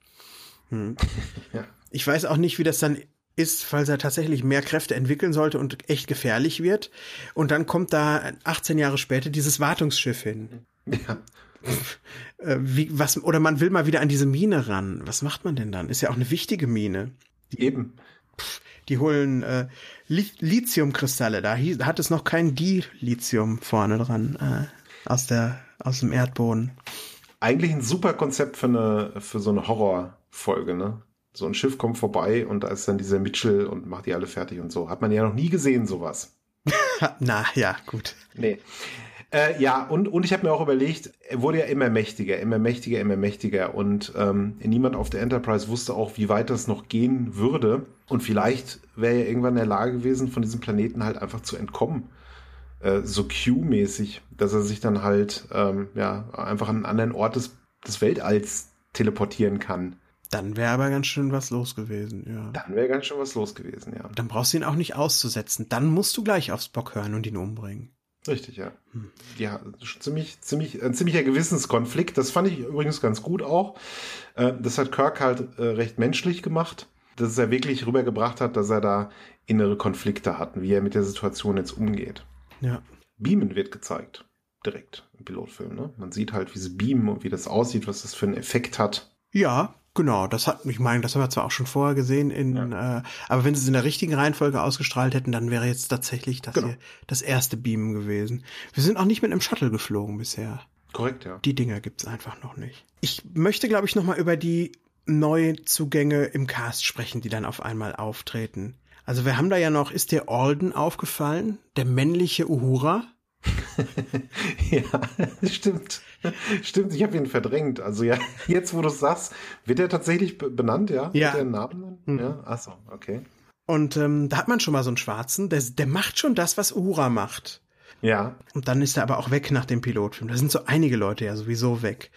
Hm. ja. Ich weiß auch nicht, wie das dann ist, falls er tatsächlich mehr Kräfte entwickeln sollte und echt gefährlich wird. Und dann kommt da 18 Jahre später dieses Wartungsschiff hin. Ja. Äh, wie, was, oder man will mal wieder an diese Mine ran. Was macht man denn dann? Ist ja auch eine wichtige Mine. Eben. Die holen äh, Lithiumkristalle. Da hat es noch kein Dilithium vorne dran äh, aus der aus dem Erdboden. Eigentlich ein super Konzept für eine für so eine Horrorfolge, ne? So ein Schiff kommt vorbei und da ist dann dieser Mitchell und macht die alle fertig und so. Hat man ja noch nie gesehen, sowas. Na ja, gut. Nee. Äh, ja, und, und ich habe mir auch überlegt, er wurde ja immer mächtiger, immer mächtiger, immer mächtiger. Und ähm, niemand auf der Enterprise wusste auch, wie weit das noch gehen würde. Und vielleicht wäre er irgendwann in der Lage gewesen, von diesem Planeten halt einfach zu entkommen. Äh, so Q-mäßig, dass er sich dann halt ähm, ja einfach an einen anderen Ort des, des Weltalls teleportieren kann. Dann wäre aber ganz schön was los gewesen, ja. Dann wäre ganz schön was los gewesen, ja. Dann brauchst du ihn auch nicht auszusetzen. Dann musst du gleich aufs Bock hören und ihn umbringen. Richtig, ja. Hm. Ja, ziemlich, ziemlich, ein ziemlicher Gewissenskonflikt. Das fand ich übrigens ganz gut auch. Äh, das hat Kirk halt äh, recht menschlich gemacht, dass er wirklich rübergebracht hat, dass er da innere Konflikte hat wie er mit der Situation jetzt umgeht. Ja. Beamen wird gezeigt. Direkt im Pilotfilm, ne? Man sieht halt, wie sie beamen und wie das aussieht, was das für einen Effekt hat. Ja, Genau, das hat, ich meine, das haben wir zwar auch schon vorher gesehen, in, ja. äh, aber wenn sie es in der richtigen Reihenfolge ausgestrahlt hätten, dann wäre jetzt tatsächlich das genau. hier das erste Beamen gewesen. Wir sind auch nicht mit einem Shuttle geflogen bisher. Korrekt, ja. Die Dinger gibt's einfach noch nicht. Ich möchte, glaube ich, nochmal über die Neuzugänge im Cast sprechen, die dann auf einmal auftreten. Also wir haben da ja noch, ist der Alden aufgefallen? Der männliche Uhura? ja, stimmt. Stimmt, ich habe ihn verdrängt. Also ja, jetzt wo du es sagst, wird er tatsächlich benannt, ja? Ja. Wird er Namen Mhm. Ja, achso, okay. Und ähm, da hat man schon mal so einen Schwarzen, der, der macht schon das, was Uhura macht. Ja. Und dann ist er aber auch weg nach dem Pilotfilm. Da sind so einige Leute ja sowieso weg.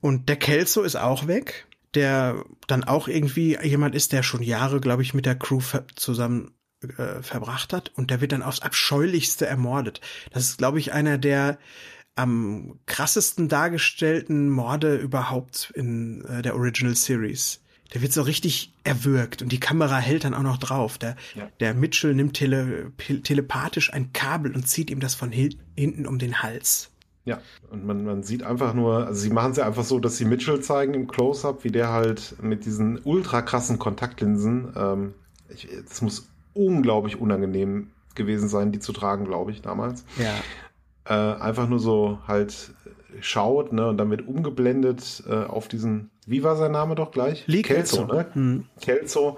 Und der Kelso ist auch weg. der dann auch irgendwie jemand ist, der schon Jahre, glaube ich, mit der Crew zusammen äh, verbracht hat und der wird dann aufs abscheulichste ermordet. Das ist, glaube ich, einer der am krassesten dargestellten Morde überhaupt in äh, der Original Series. Der wird so richtig erwürgt und die Kamera hält dann auch noch drauf. Der, ja. der Mitchell nimmt tele, telepathisch ein Kabel und zieht ihm das von hinten um den Hals. Ja, und man, man sieht einfach nur, also sie machen es ja einfach so, dass sie Mitchell zeigen im Close-Up, wie der halt mit diesen ultra krassen Kontaktlinsen, ähm, ich, das muss unglaublich unangenehm gewesen sein, die zu tragen, glaube ich, damals. Ja. Äh, einfach nur so halt schaut, ne, und dann wird umgeblendet äh, auf diesen, wie war sein Name doch gleich? Lee Kelso, ne? Mhm. Kelso.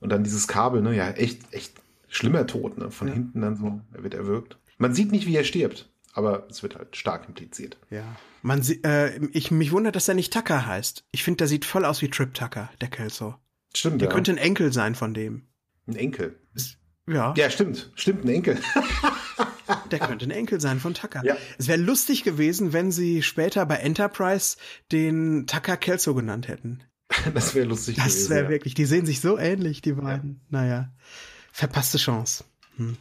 Und dann dieses Kabel, ne, ja, echt, echt schlimmer Tod, ne, von ja. hinten dann so, er wird erwürgt. Man sieht nicht, wie er stirbt, aber es wird halt stark impliziert. Ja. Man äh, ich mich wundert, dass er nicht Tucker heißt. Ich finde, der sieht voll aus wie Trip Tucker, der Kelso. Stimmt, Der ja. könnte ein Enkel sein von dem. Ein Enkel. Ja. Ja, stimmt. Stimmt, ein Enkel. Der könnte ein Enkel sein von Tucker. Ja. Es wäre lustig gewesen, wenn sie später bei Enterprise den Tucker Kelso genannt hätten. Das wäre lustig das gewesen. Das wäre ja. wirklich, die sehen sich so ähnlich, die beiden. Ja. Naja, verpasste Chance. Hm.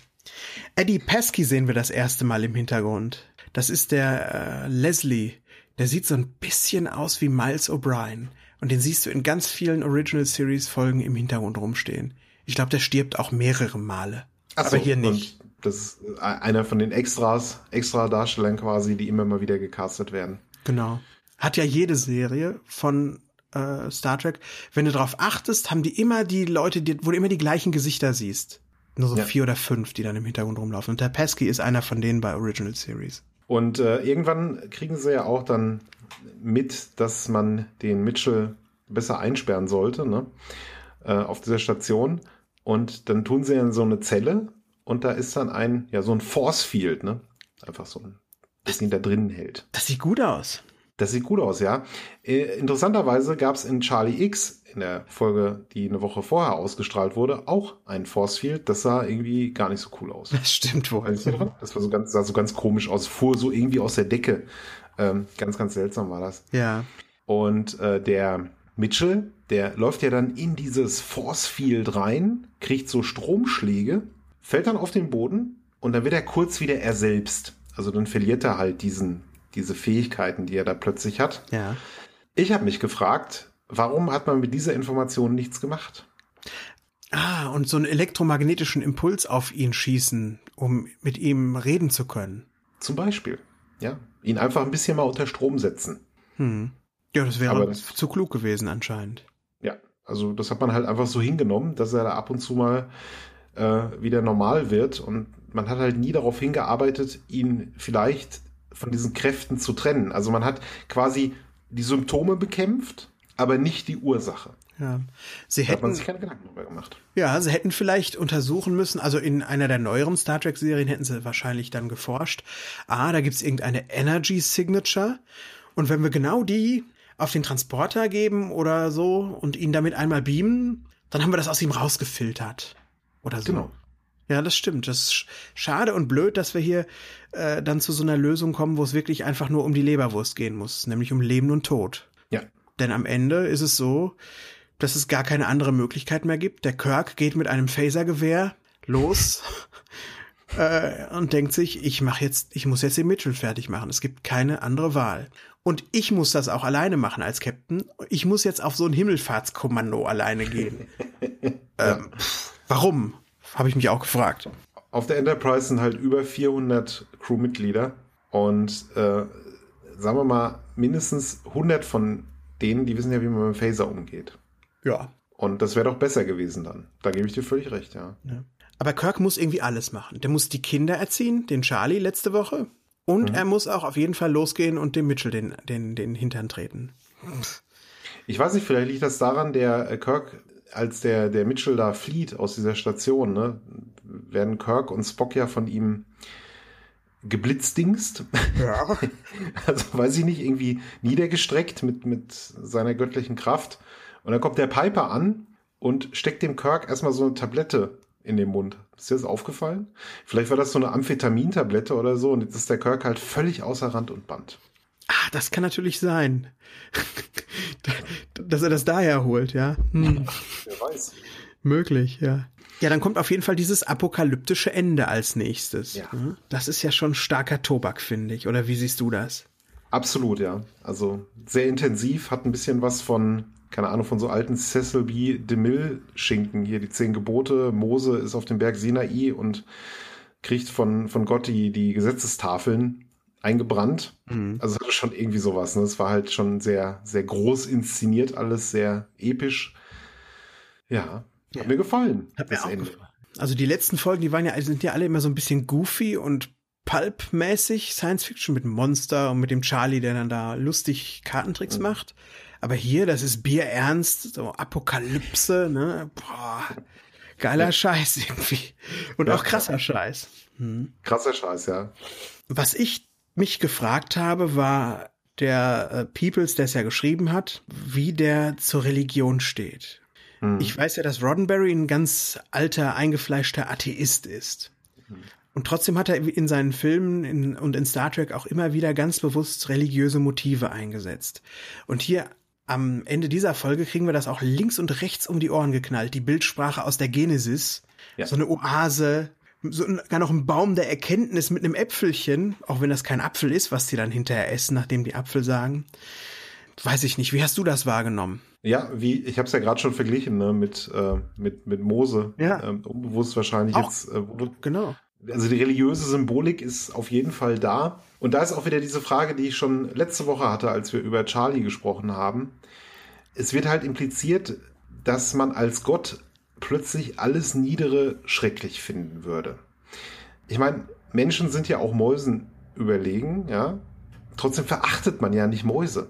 Eddie Pesky sehen wir das erste Mal im Hintergrund. Das ist der äh, Leslie. Der sieht so ein bisschen aus wie Miles O'Brien. Und den siehst du in ganz vielen Original Series Folgen im Hintergrund rumstehen. Ich glaube, der stirbt auch mehrere Male. Ach aber so, hier nicht. Das ist einer von den Extras, Extra-Darstellern quasi, die immer mal wieder gecastet werden. Genau. Hat ja jede Serie von äh, Star Trek. Wenn du darauf achtest, haben die immer die Leute, die, wo du immer die gleichen Gesichter siehst. Nur so ja. vier oder fünf, die dann im Hintergrund rumlaufen. Und der Pesky ist einer von denen bei Original Series. Und äh, irgendwann kriegen sie ja auch dann mit, dass man den Mitchell besser einsperren sollte, ne? Äh, auf dieser Station. Und dann tun sie in so eine Zelle und da ist dann ein, ja, so ein Force Field, ne? Einfach so ein, das ihn da drinnen hält. Das sieht gut aus. Das sieht gut aus, ja. Äh, interessanterweise gab es in Charlie X, in der Folge, die eine Woche vorher ausgestrahlt wurde, auch ein Force Field. Das sah irgendwie gar nicht so cool aus. Das stimmt wohl. Das war so ganz, sah so ganz komisch aus, fuhr so irgendwie aus der Decke. Ähm, ganz, ganz seltsam war das. Ja. Und äh, der Mitchell, der läuft ja dann in dieses Force Field rein, kriegt so Stromschläge fällt dann auf den Boden und dann wird er kurz wieder er selbst. Also dann verliert er halt diesen, diese Fähigkeiten, die er da plötzlich hat. Ja. Ich habe mich gefragt, warum hat man mit dieser Information nichts gemacht? Ah, und so einen elektromagnetischen Impuls auf ihn schießen, um mit ihm reden zu können. Zum Beispiel, ja. Ihn einfach ein bisschen mal unter Strom setzen. Hm. Ja, das wäre das, zu klug gewesen anscheinend. Ja, also das hat man halt einfach so hingenommen, dass er da ab und zu mal äh, wieder normal wird. Und man hat halt nie darauf hingearbeitet, ihn vielleicht von diesen Kräften zu trennen. Also man hat quasi die Symptome bekämpft, aber nicht die Ursache. Ja, sie hätten, hat man sich keine Gedanken darüber gemacht. Ja, sie hätten vielleicht untersuchen müssen, also in einer der neueren Star Trek Serien hätten sie wahrscheinlich dann geforscht. Ah, da gibt's irgendeine Energy Signature. Und wenn wir genau die auf den Transporter geben oder so und ihn damit einmal beamen, dann haben wir das aus ihm rausgefiltert. Oder so. Genau. Ja, das stimmt. Das ist schade und blöd, dass wir hier äh, dann zu so einer Lösung kommen, wo es wirklich einfach nur um die Leberwurst gehen muss, nämlich um Leben und Tod. Ja. Denn am Ende ist es so, dass es gar keine andere Möglichkeit mehr gibt. Der Kirk geht mit einem Phasergewehr los äh, und denkt sich, ich mach jetzt, ich muss jetzt den Mitchell fertig machen. Es gibt keine andere Wahl. Und ich muss das auch alleine machen als Captain. Ich muss jetzt auf so ein Himmelfahrtskommando alleine gehen. ähm, pff Warum? Habe ich mich auch gefragt. Auf der Enterprise sind halt über 400 Crewmitglieder und äh, sagen wir mal, mindestens 100 von denen, die wissen ja, wie man mit dem Phaser umgeht. Ja. Und das wäre doch besser gewesen dann. Da gebe ich dir völlig recht, ja. ja. Aber Kirk muss irgendwie alles machen. Der muss die Kinder erziehen, den Charlie letzte Woche. Und mhm. er muss auch auf jeden Fall losgehen und dem Mitchell den, den, den Hintern treten. Ich weiß nicht, vielleicht liegt das daran, der äh, Kirk als der, der Mitchell da flieht aus dieser Station, ne, werden Kirk und Spock ja von ihm geblitzdingst. Ja. Also weiß ich nicht, irgendwie niedergestreckt mit, mit seiner göttlichen Kraft. Und dann kommt der Piper an und steckt dem Kirk erstmal so eine Tablette in den Mund. Ist dir das aufgefallen? Vielleicht war das so eine Amphetamintablette oder so und jetzt ist der Kirk halt völlig außer Rand und Band. Ah, das kann natürlich sein. Dass er das daher holt, ja. Hm. Wer weiß. Möglich, ja. Ja, dann kommt auf jeden Fall dieses apokalyptische Ende als nächstes. Ja. Hm? Das ist ja schon starker Tobak, finde ich. Oder wie siehst du das? Absolut, ja. Also sehr intensiv, hat ein bisschen was von, keine Ahnung, von so alten Cecil B. DeMille Schinken. Hier die zehn Gebote. Mose ist auf dem Berg Sinai und kriegt von, von Gott die, die Gesetzestafeln eingebrannt. Mhm. Also es hatte schon irgendwie sowas. Ne? Es war halt schon sehr, sehr groß inszeniert, alles sehr episch. Ja, ja. hat mir gefallen. Hat mir auch Ende. gefallen. Also die letzten Folgen, die waren ja, sind ja alle immer so ein bisschen goofy und Pulp-mäßig Science Fiction mit Monster und mit dem Charlie, der dann da lustig Kartentricks mhm. macht. Aber hier, das ist Bierernst, so Apokalypse, ne? Boah, geiler ja. Scheiß irgendwie. Und ja, auch krasser Scheiß. Hm. Krasser Scheiß, ja. Was ich mich gefragt habe, war der äh, Peoples, der es ja geschrieben hat, wie der zur Religion steht. Hm. Ich weiß ja, dass Roddenberry ein ganz alter, eingefleischter Atheist ist. Hm. Und trotzdem hat er in seinen Filmen in, und in Star Trek auch immer wieder ganz bewusst religiöse Motive eingesetzt. Und hier am Ende dieser Folge kriegen wir das auch links und rechts um die Ohren geknallt. Die Bildsprache aus der Genesis. Ja. So eine Oase, so gar noch ein Baum der Erkenntnis mit einem Äpfelchen, auch wenn das kein Apfel ist, was sie dann hinterher essen, nachdem die Apfel sagen. Weiß ich nicht. Wie hast du das wahrgenommen? Ja, wie ich habe es ja gerade schon verglichen ne, mit äh, mit mit Mose. Ja. Ähm, unbewusst wahrscheinlich auch, jetzt. Äh, genau. Also die religiöse Symbolik ist auf jeden Fall da. Und da ist auch wieder diese Frage, die ich schon letzte Woche hatte, als wir über Charlie gesprochen haben. Es wird halt impliziert, dass man als Gott plötzlich alles Niedere schrecklich finden würde. Ich meine, Menschen sind ja auch Mäusen überlegen, ja. Trotzdem verachtet man ja nicht Mäuse.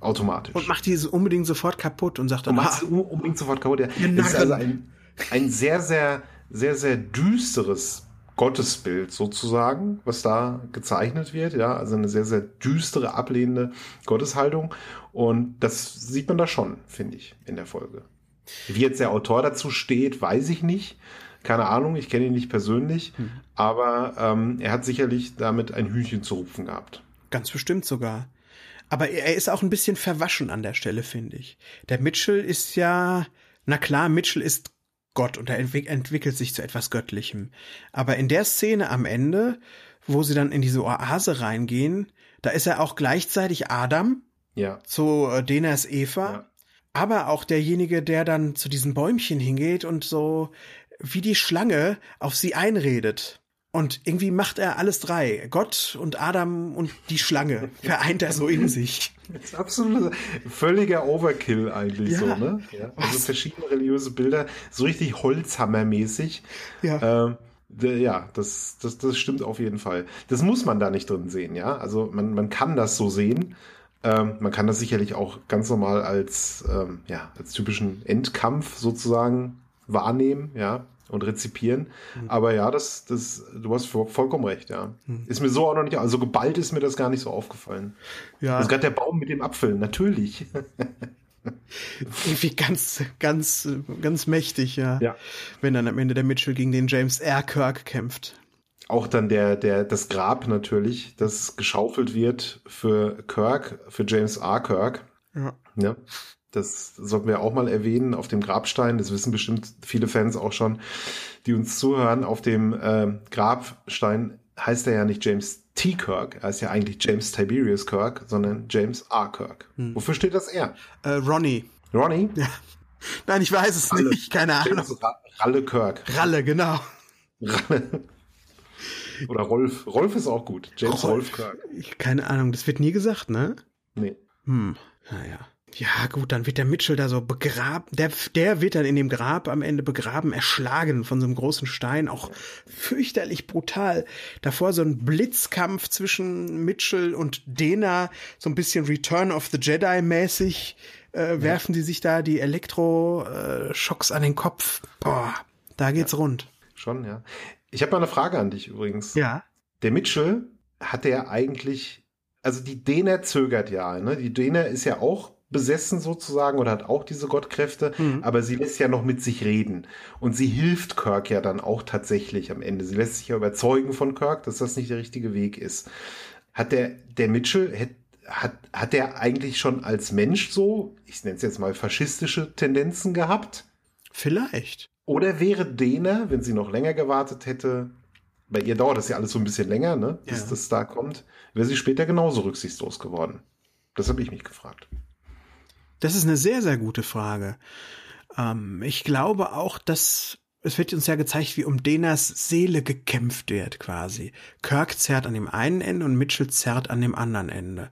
Automatisch. Und macht diese unbedingt sofort kaputt und sagt dann, und macht sie unbedingt sofort kaputt. Ja. Das ist also ein, ein sehr, sehr, sehr, sehr düsteres Gottesbild sozusagen, was da gezeichnet wird, ja, also eine sehr, sehr düstere, ablehnende Gotteshaltung. Und das sieht man da schon, finde ich, in der Folge. Wie jetzt der Autor dazu steht, weiß ich nicht. Keine Ahnung, ich kenne ihn nicht persönlich, hm. aber ähm, er hat sicherlich damit ein Hühnchen zu rupfen gehabt. Ganz bestimmt sogar. Aber er ist auch ein bisschen verwaschen an der Stelle, finde ich. Der Mitchell ist ja, na klar, Mitchell ist Gott und er entwick entwickelt sich zu etwas Göttlichem. Aber in der Szene am Ende, wo sie dann in diese Oase reingehen, da ist er auch gleichzeitig Adam ja. zu äh, Denas Eva. Ja aber auch derjenige, der dann zu diesem Bäumchen hingeht und so wie die Schlange auf sie einredet. Und irgendwie macht er alles drei. Gott und Adam und die Schlange vereint er so in sich. Das ist absolut völliger Overkill eigentlich ja. so, ne? Ja. Also verschiedene religiöse Bilder, so richtig Holzhammermäßig. Ja. Ähm, ja, das, das, das stimmt auf jeden Fall. Das muss man da nicht drin sehen, ja. Also man, man kann das so sehen. Ähm, man kann das sicherlich auch ganz normal als, ähm, ja, als typischen Endkampf sozusagen wahrnehmen, ja, und rezipieren. Mhm. Aber ja, das, das, du hast vollkommen recht, ja. Mhm. Ist mir so auch noch nicht, also geballt ist mir das gar nicht so aufgefallen. Ja. Also gerade der Baum mit dem Apfel, natürlich. Irgendwie ganz, ganz, ganz mächtig, ja. ja. Wenn dann am Ende der Mitchell gegen den James R. Kirk kämpft auch dann der, der, das Grab natürlich, das geschaufelt wird für Kirk, für James R. Kirk. Ja. ja. Das sollten wir auch mal erwähnen auf dem Grabstein. Das wissen bestimmt viele Fans auch schon, die uns zuhören. Auf dem äh, Grabstein heißt er ja nicht James T. Kirk, er ist ja eigentlich James Tiberius Kirk, sondern James R. Kirk. Hm. Wofür steht das R? Äh, Ronnie. Ronnie? Ja. Nein, ich weiß es Ralle. nicht, keine Ahnung. Ralle Kirk. Ralle, genau. Ralle. Oder Rolf. Rolf ist auch gut. James Rolf, Rolf Kirk. Keine Ahnung, das wird nie gesagt, ne? Nee. Hm, naja. Ja, gut, dann wird der Mitchell da so begraben. Der, der wird dann in dem Grab am Ende begraben, erschlagen von so einem großen Stein. Auch fürchterlich brutal. Davor so ein Blitzkampf zwischen Mitchell und Dena. So ein bisschen Return of the Jedi mäßig. Äh, ja. Werfen die sich da die Elektroschocks an den Kopf. Boah, da geht's ja. rund. Schon, ja. Ich habe mal eine Frage an dich übrigens. Ja. Der Mitchell hat er eigentlich, also die Dena zögert ja, ne? Die Dena ist ja auch besessen sozusagen oder hat auch diese Gottkräfte, mhm. aber sie lässt ja noch mit sich reden. Und sie hilft Kirk ja dann auch tatsächlich am Ende. Sie lässt sich ja überzeugen von Kirk, dass das nicht der richtige Weg ist. Hat der, der Mitchell, hätte hat, hat der eigentlich schon als Mensch so, ich nenne es jetzt mal faschistische Tendenzen gehabt? Vielleicht. Oder wäre Dena, wenn sie noch länger gewartet hätte, bei ihr dauert das ja alles so ein bisschen länger, ne, bis ja. das da kommt, wäre sie später genauso rücksichtslos geworden. Das habe ich mich gefragt. Das ist eine sehr, sehr gute Frage. Ähm, ich glaube auch, dass es wird uns ja gezeigt, wie um Denas Seele gekämpft wird, quasi. Kirk zerrt an dem einen Ende und Mitchell zerrt an dem anderen Ende.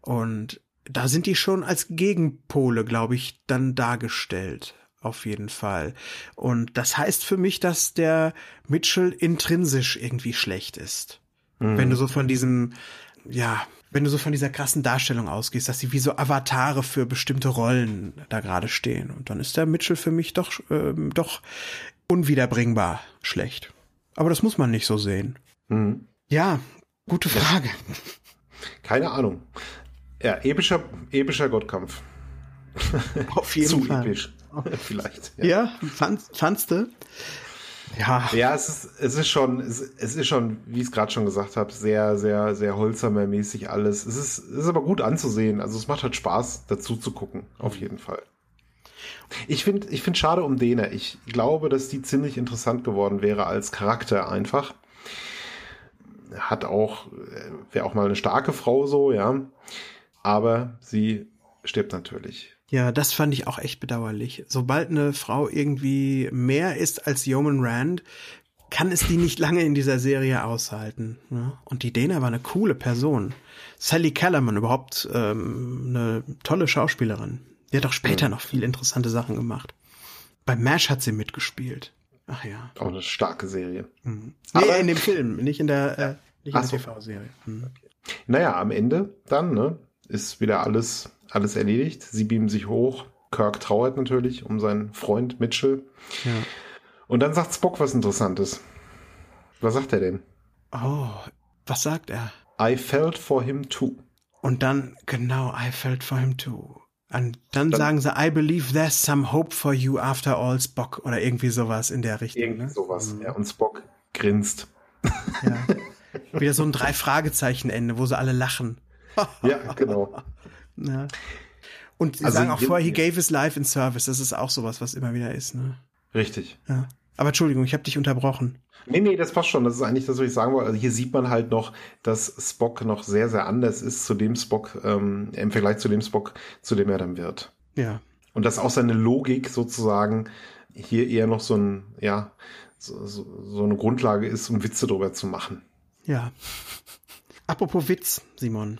Und da sind die schon als Gegenpole, glaube ich, dann dargestellt. Auf jeden Fall. Und das heißt für mich, dass der Mitchell intrinsisch irgendwie schlecht ist. Mhm. Wenn du so von diesem, ja, wenn du so von dieser krassen Darstellung ausgehst, dass sie wie so Avatare für bestimmte Rollen da gerade stehen. Und dann ist der Mitchell für mich doch, äh, doch unwiederbringbar schlecht. Aber das muss man nicht so sehen. Mhm. Ja, gute Frage. Keine Ahnung. Ja, epischer, epischer Gottkampf. Auf jeden Zu Fall. episch. Vielleicht. Ja, ja fand, fandst du? Ja. Ja, es ist, es ist schon, es, es ist schon, wie ich es gerade schon gesagt habe, sehr, sehr, sehr Holzhammer-mäßig alles. Es ist, es ist aber gut anzusehen. Also es macht halt Spaß, dazu zu gucken, auf jeden Fall. Ich finde, ich finde schade um Dena. Ich glaube, dass die ziemlich interessant geworden wäre als Charakter einfach. Hat auch, äh, wäre auch mal eine starke Frau so, ja. Aber sie stirbt natürlich. Ja, das fand ich auch echt bedauerlich. Sobald eine Frau irgendwie mehr ist als Yeoman Rand, kann es die nicht lange in dieser Serie aushalten. Ne? Und die Dana war eine coole Person. Sally Kellerman, überhaupt ähm, eine tolle Schauspielerin. Die hat auch später ja. noch viel interessante Sachen gemacht. Bei MASH hat sie mitgespielt. Ach ja. Auch eine starke Serie. Mhm. Nee, Aber in dem Film, nicht in der, äh, nicht in der so. TV-Serie. Mhm. Naja, am Ende dann, ne, ist wieder alles alles erledigt. Sie beamen sich hoch. Kirk trauert natürlich um seinen Freund Mitchell. Ja. Und dann sagt Spock was Interessantes. Was sagt er denn? Oh, was sagt er? I felt for him too. Und dann, genau, I felt for him too. Und dann, dann sagen sie, I believe there's some hope for you after all, Spock. Oder irgendwie sowas in der Richtung. Irgendwie ne? sowas, mhm. ja. Und Spock grinst. Ja. Wieder so ein Drei-Fragezeichen-Ende, wo sie alle lachen. ja, genau. Ja. Und sie also sagen auch vorher, he gave his life in service. Das ist auch sowas, was immer wieder ist. Ne? Richtig. Ja. Aber Entschuldigung, ich habe dich unterbrochen. Nee, nee, das passt schon. Das ist eigentlich das, was ich sagen wollte. Also hier sieht man halt noch, dass Spock noch sehr, sehr anders ist zu dem Spock, ähm, im Vergleich zu dem Spock, zu dem er dann wird. Ja. Und dass auch seine Logik sozusagen hier eher noch so ein, ja, so, so, so eine Grundlage ist, um Witze drüber zu machen. Ja. Apropos Witz, Simon.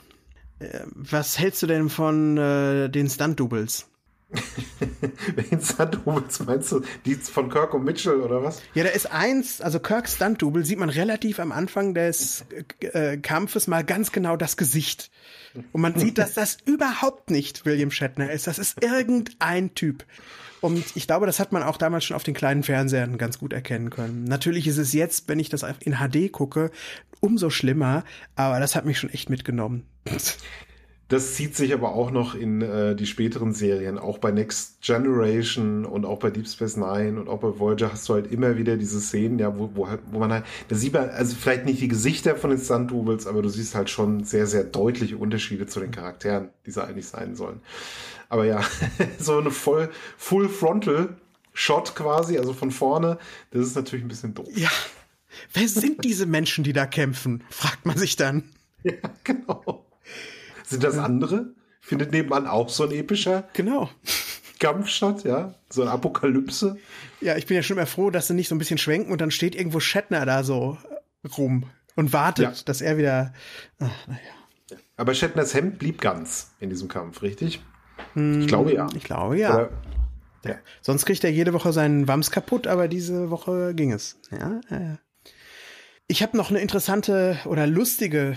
Äh, was hältst du denn von äh, den Stunt-Doubles? Welchen Stunt-Doubles meinst du? Die von Kirk und Mitchell oder was? Ja, da ist eins, also Kirks Stunt-Double sieht man relativ am Anfang des äh, Kampfes mal ganz genau das Gesicht. Und man sieht, dass das überhaupt nicht William Shatner ist. Das ist irgendein Typ. Und ich glaube, das hat man auch damals schon auf den kleinen Fernsehern ganz gut erkennen können. Natürlich ist es jetzt, wenn ich das in HD gucke, umso schlimmer, aber das hat mich schon echt mitgenommen. Das zieht sich aber auch noch in äh, die späteren Serien. Auch bei Next Generation und auch bei Deep Space Nine und auch bei Voyager hast du halt immer wieder diese Szenen, ja, wo, wo, halt, wo man halt, da sieht man, also vielleicht nicht die Gesichter von den Stunt-Doubles, aber du siehst halt schon sehr, sehr deutliche Unterschiede zu den Charakteren, die sie eigentlich sein sollen. Aber ja, so eine voll, Full Frontal Shot quasi, also von vorne, das ist natürlich ein bisschen doof. Ja. Wer sind diese Menschen, die da kämpfen? Fragt man sich dann. Ja, genau. Sind das andere? Findet nebenan auch so ein epischer genau. Kampf statt, ja? So eine Apokalypse? Ja, ich bin ja schon immer froh, dass sie nicht so ein bisschen schwenken und dann steht irgendwo Shatner da so rum und wartet, ja. dass er wieder. Ach, naja. Aber Shatners Hemd blieb ganz in diesem Kampf, richtig? Hm, ich glaube ja. Ich glaube ja. Oder, ja. Sonst kriegt er jede Woche seinen Wams kaputt, aber diese Woche ging es. Ja. Ich habe noch eine interessante oder lustige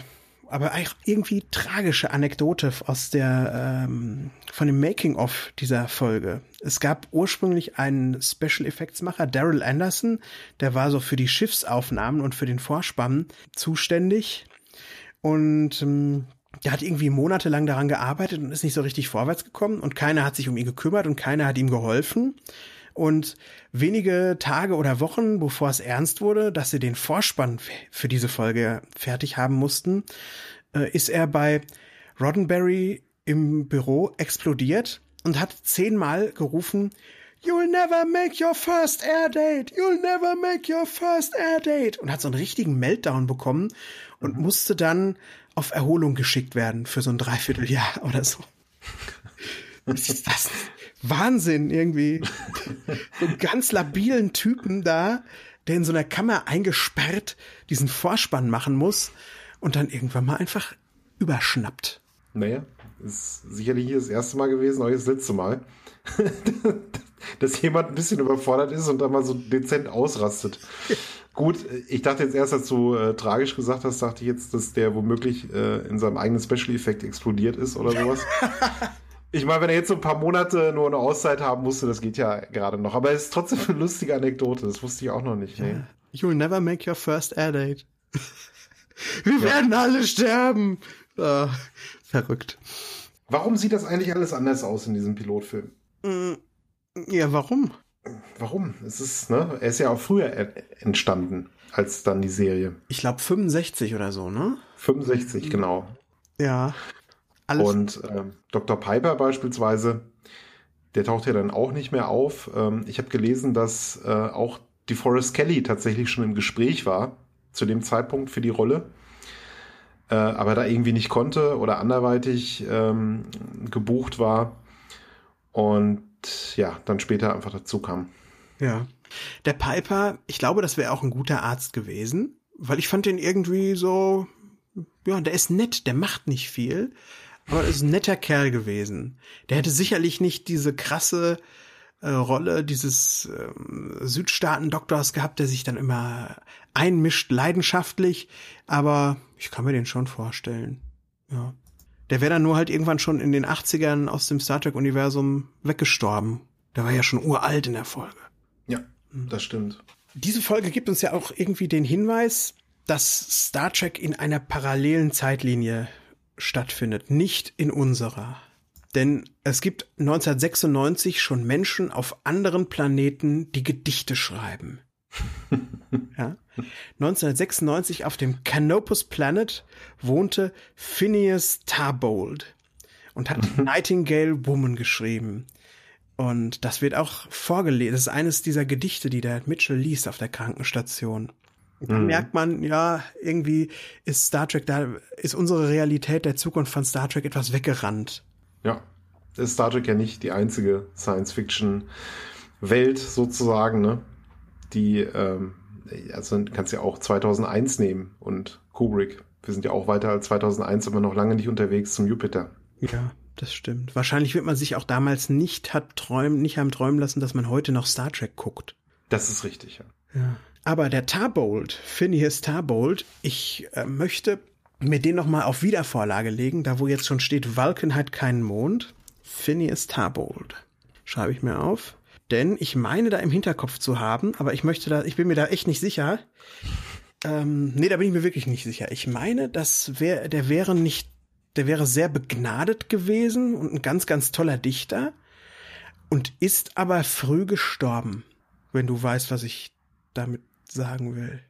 aber irgendwie tragische Anekdote aus der ähm, von dem Making of dieser Folge. Es gab ursprünglich einen Special Effects Macher, Daryl Anderson, der war so für die Schiffsaufnahmen und für den Vorspann zuständig und ähm, der hat irgendwie monatelang daran gearbeitet und ist nicht so richtig vorwärts gekommen und keiner hat sich um ihn gekümmert und keiner hat ihm geholfen. Und wenige Tage oder Wochen, bevor es ernst wurde, dass sie den Vorspann für diese Folge fertig haben mussten, äh, ist er bei Roddenberry im Büro explodiert und hat zehnmal gerufen, You'll never make your first air date. You'll never make your first air date. Und hat so einen richtigen Meltdown bekommen und mhm. musste dann auf Erholung geschickt werden für so ein Dreivierteljahr oder so. Was ist das? Wahnsinn irgendwie. So einen ganz labilen Typen da, der in so einer Kammer eingesperrt diesen Vorspann machen muss und dann irgendwann mal einfach überschnappt. Naja, ist sicherlich hier das erste Mal gewesen, auch das letzte Mal. dass jemand ein bisschen überfordert ist und dann mal so dezent ausrastet. Gut, ich dachte jetzt erst, als du äh, tragisch gesagt hast, dachte ich jetzt, dass der womöglich äh, in seinem eigenen Special-Effekt explodiert ist oder sowas. ich meine, wenn er jetzt so ein paar Monate nur eine Auszeit haben musste, das geht ja gerade noch. Aber es ist trotzdem eine lustige Anekdote, das wusste ich auch noch nicht. Nee. You'll never make your first air date. Wir ja. werden alle sterben. Oh, verrückt. Warum sieht das eigentlich alles anders aus in diesem Pilotfilm? Mm, ja, warum? Warum? Es ist, ne, er ist ja auch früher entstanden als dann die Serie. Ich glaube 65 oder so, ne? 65, genau. Ja. Alles. Und ähm, Dr. Piper beispielsweise, der taucht ja dann auch nicht mehr auf. Ähm, ich habe gelesen, dass äh, auch die Forrest Kelly tatsächlich schon im Gespräch war zu dem Zeitpunkt für die Rolle, äh, aber da irgendwie nicht konnte oder anderweitig ähm, gebucht war und ja, dann später einfach dazu kam. Ja. Der Piper, ich glaube, das wäre auch ein guter Arzt gewesen, weil ich fand den irgendwie so, ja, der ist nett, der macht nicht viel, aber ist ein netter Kerl gewesen. Der hätte sicherlich nicht diese krasse äh, Rolle dieses äh, Südstaaten-Doktors gehabt, der sich dann immer einmischt, leidenschaftlich, aber ich kann mir den schon vorstellen. Ja. Der wäre dann nur halt irgendwann schon in den 80ern aus dem Star Trek-Universum weggestorben. Der war ja schon uralt in der Folge. Ja, das stimmt. Diese Folge gibt uns ja auch irgendwie den Hinweis, dass Star Trek in einer parallelen Zeitlinie stattfindet, nicht in unserer. Denn es gibt 1996 schon Menschen auf anderen Planeten, die Gedichte schreiben. ja? 1996 auf dem Canopus Planet wohnte Phineas Tarbold und hat Nightingale Woman geschrieben. Und das wird auch vorgelesen. Das ist eines dieser Gedichte, die der Mitchell liest auf der Krankenstation. Da mhm. merkt man, ja, irgendwie ist Star Trek, da ist unsere Realität der Zukunft von Star Trek etwas weggerannt. Ja, ist Star Trek ja nicht die einzige Science-Fiction-Welt sozusagen, ne? Die ähm, also kannst ja auch 2001 nehmen und Kubrick. Wir sind ja auch weiter als 2001 immer noch lange nicht unterwegs zum Jupiter. Ja, das stimmt. Wahrscheinlich wird man sich auch damals nicht hat träumen, nicht haben träumen lassen, dass man heute noch Star Trek guckt. Das ist richtig, ja. ja. Aber der Tarbold, Phineas Tarbold, ich äh, möchte mir den nochmal auf Wiedervorlage legen, da wo jetzt schon steht, Vulcan hat keinen Mond. Phineas Tarbold. Schreibe ich mir auf denn ich meine da im Hinterkopf zu haben, aber ich möchte da, ich bin mir da echt nicht sicher. Ähm, nee, da bin ich mir wirklich nicht sicher. Ich meine, das wäre, der wäre nicht, der wäre sehr begnadet gewesen und ein ganz, ganz toller Dichter und ist aber früh gestorben, wenn du weißt, was ich damit sagen will.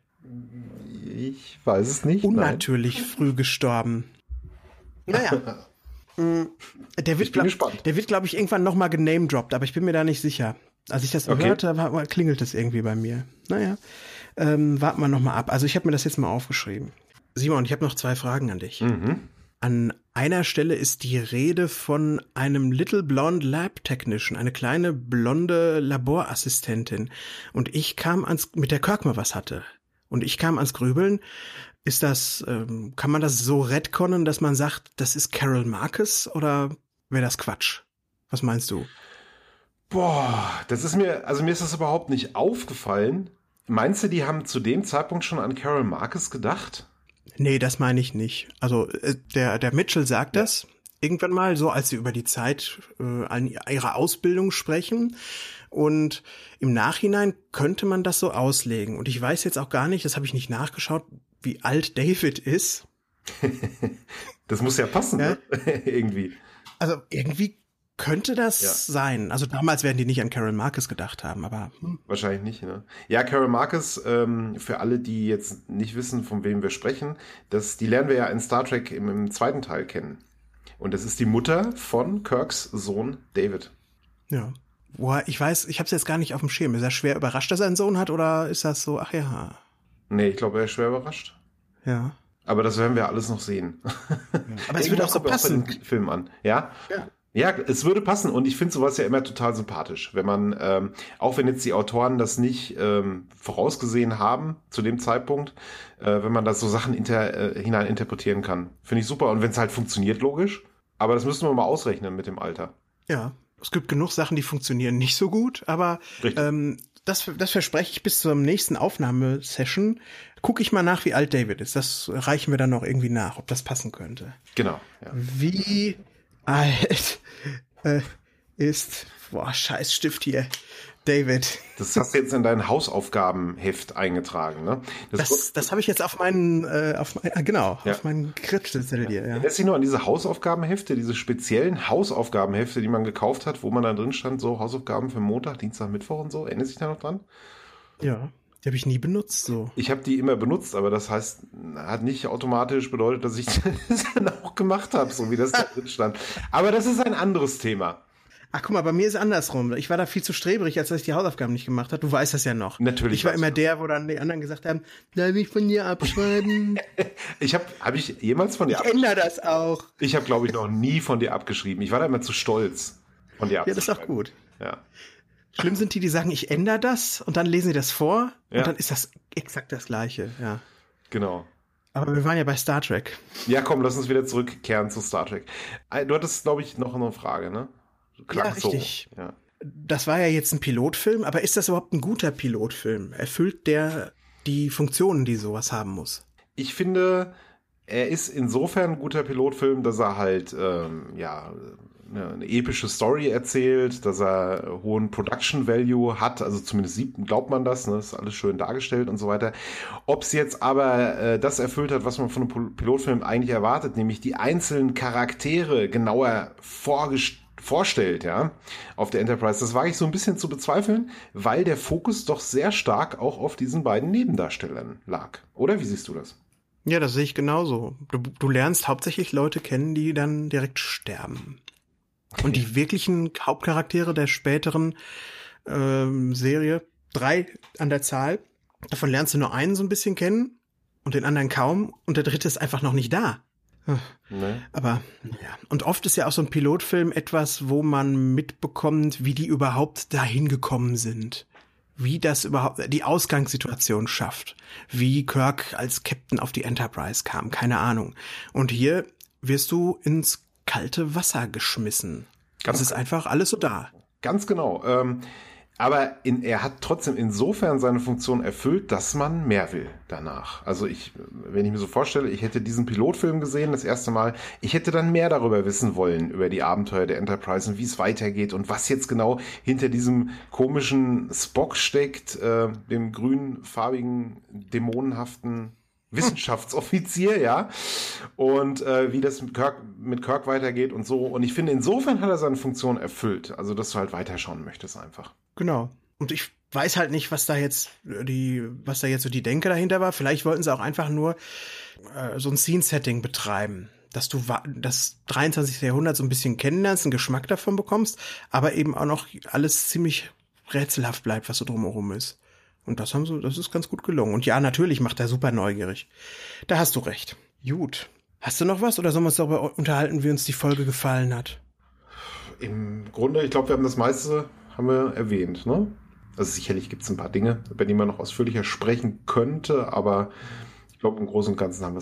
Ich weiß es nicht. Unnatürlich nein. früh gestorben. Naja. Mm, der wird, glaub, der wird, glaube ich, irgendwann nochmal genamedroppt, aber ich bin mir da nicht sicher. Als ich das okay. hörte, war, klingelt es irgendwie bei mir. Naja, ähm, warten wir nochmal ab. Also ich habe mir das jetzt mal aufgeschrieben. Simon, ich habe noch zwei Fragen an dich. Mhm. An einer Stelle ist die Rede von einem Little Blonde Lab Technician, eine kleine blonde Laborassistentin. Und ich kam ans, mit der Kirk mal was hatte. Und ich kam ans Grübeln. Ist das, ähm, kann man das so retconnen, dass man sagt, das ist Carol Marcus oder wäre das Quatsch? Was meinst du? Boah, das ist mir, also mir ist das überhaupt nicht aufgefallen. Meinst du, die haben zu dem Zeitpunkt schon an Carol Marcus gedacht? Nee, das meine ich nicht. Also äh, der, der Mitchell sagt ja. das irgendwann mal, so als sie über die Zeit äh, an ihrer Ausbildung sprechen. Und im Nachhinein könnte man das so auslegen. Und ich weiß jetzt auch gar nicht, das habe ich nicht nachgeschaut, wie alt David ist. das muss ja passen, ja? Ne? irgendwie. Also irgendwie könnte das ja. sein? Also damals werden die nicht an Carol Marcus gedacht haben, aber. Hm. Wahrscheinlich nicht, ne? Ja, Carol Marcus, ähm, für alle, die jetzt nicht wissen, von wem wir sprechen, das, die lernen wir ja in Star Trek im, im zweiten Teil kennen. Und das ist die Mutter von Kirks Sohn David. Ja. Boah, ich weiß, ich habe es jetzt gar nicht auf dem Schirm. Ist er schwer überrascht, dass er einen Sohn hat oder ist das so, ach ja. Nee, ich glaube, er ist schwer überrascht. Ja. Aber das werden wir alles noch sehen. Ja. Aber es würde auch so passen. Auch Film an. Ja? ja. Ja, es würde passen und ich finde sowas ja immer total sympathisch, wenn man, ähm, auch wenn jetzt die Autoren das nicht ähm, vorausgesehen haben zu dem Zeitpunkt, äh, wenn man da so Sachen inter, äh, hinein interpretieren kann. Finde ich super und wenn es halt funktioniert, logisch. Aber das müssen wir mal ausrechnen mit dem Alter. Ja, es gibt genug Sachen, die funktionieren nicht so gut, aber ähm, das, das verspreche ich bis zur nächsten Aufnahmesession. Gucke ich mal nach, wie alt David ist. Das reichen wir dann noch irgendwie nach, ob das passen könnte. Genau. Ja. Wie alt äh, ist, boah, scheiß Stift hier, David. Das hast du jetzt in dein Hausaufgabenheft eingetragen, ne? Das, das, das habe ich jetzt auf meinen, äh, auf mein, ah, genau, ja. auf meinen Kritzelzettel hier. Ja. Erinnerst du dich nur an diese Hausaufgabenhefte, diese speziellen Hausaufgabenhefte, die man gekauft hat, wo man da drin stand, so Hausaufgaben für Montag, Dienstag, Mittwoch und so? Erinnerst du dich da noch dran? Ja. Die habe ich nie benutzt, so. Ich habe die immer benutzt, aber das heißt, hat nicht automatisch bedeutet, dass ich das dann auch gemacht habe, so wie das da drin stand. Aber das ist ein anderes Thema. Ach, guck mal, bei mir ist es andersrum. Ich war da viel zu strebrig, als dass ich die Hausaufgaben nicht gemacht habe. Du weißt das ja noch. Natürlich. Ich war immer der, wo dann die anderen gesagt haben, darf ich von dir abschreiben? ich habe, habe ich jemals von dir Ich ändere das auch. Ich habe, glaube ich, noch nie von dir abgeschrieben. Ich war da immer zu stolz, von dir abzuschreiben. Ja, das ist auch gut. Ja. Schlimm sind die, die sagen, ich ändere das und dann lesen sie das vor ja. und dann ist das exakt das Gleiche, ja. Genau. Aber wir waren ja bei Star Trek. Ja, komm, lass uns wieder zurückkehren zu Star Trek. Äh, du hattest, glaube ich, noch eine Frage, ne? Klang ja, richtig. So. Ja. Das war ja jetzt ein Pilotfilm, aber ist das überhaupt ein guter Pilotfilm? Erfüllt der die Funktionen, die sowas haben muss? Ich finde, er ist insofern ein guter Pilotfilm, dass er halt, ähm, ja, eine epische Story erzählt, dass er hohen Production Value hat, also zumindest sieht, glaubt man das, ne? ist alles schön dargestellt und so weiter. Ob es jetzt aber äh, das erfüllt hat, was man von einem Pilotfilm eigentlich erwartet, nämlich die einzelnen Charaktere genauer vorgestellt vorstellt, ja, auf der Enterprise. Das wage ich so ein bisschen zu bezweifeln, weil der Fokus doch sehr stark auch auf diesen beiden Nebendarstellern lag. Oder wie siehst du das? Ja, das sehe ich genauso. Du, du lernst hauptsächlich Leute kennen, die dann direkt sterben. Und die wirklichen Hauptcharaktere der späteren ähm, Serie, drei an der Zahl, davon lernst du nur einen so ein bisschen kennen und den anderen kaum und der dritte ist einfach noch nicht da. Nee. Aber ja, und oft ist ja auch so ein Pilotfilm etwas, wo man mitbekommt, wie die überhaupt dahin gekommen sind. Wie das überhaupt die Ausgangssituation schafft. Wie Kirk als Captain auf die Enterprise kam, keine Ahnung. Und hier wirst du ins kalte Wasser geschmissen. Ganz das ist einfach alles so da. Ganz genau. Ähm, aber in, er hat trotzdem insofern seine Funktion erfüllt, dass man mehr will danach. Also ich, wenn ich mir so vorstelle, ich hätte diesen Pilotfilm gesehen, das erste Mal, ich hätte dann mehr darüber wissen wollen, über die Abenteuer der Enterprise und wie es weitergeht und was jetzt genau hinter diesem komischen Spock steckt, äh, dem grünfarbigen, dämonenhaften Wissenschaftsoffizier, ja. Und äh, wie das mit Kirk, mit Kirk weitergeht und so. Und ich finde, insofern hat er seine Funktion erfüllt. Also, dass du halt weiterschauen möchtest einfach. Genau. Und ich weiß halt nicht, was da jetzt die, was da jetzt so die Denke dahinter war. Vielleicht wollten sie auch einfach nur äh, so ein Scene-Setting betreiben. Dass du das 23. Jahrhundert so ein bisschen kennenlernst, einen Geschmack davon bekommst, aber eben auch noch alles ziemlich rätselhaft bleibt, was so drumherum ist. Und das haben sie, das ist ganz gut gelungen. Und ja, natürlich macht er super neugierig. Da hast du recht. Gut. Hast du noch was oder sollen wir uns darüber unterhalten, wie uns die Folge gefallen hat? Im Grunde, ich glaube, wir haben das meiste haben wir erwähnt, ne? Also sicherlich gibt es ein paar Dinge, über die man noch ausführlicher sprechen könnte, aber ich glaube, im Großen und Ganzen haben,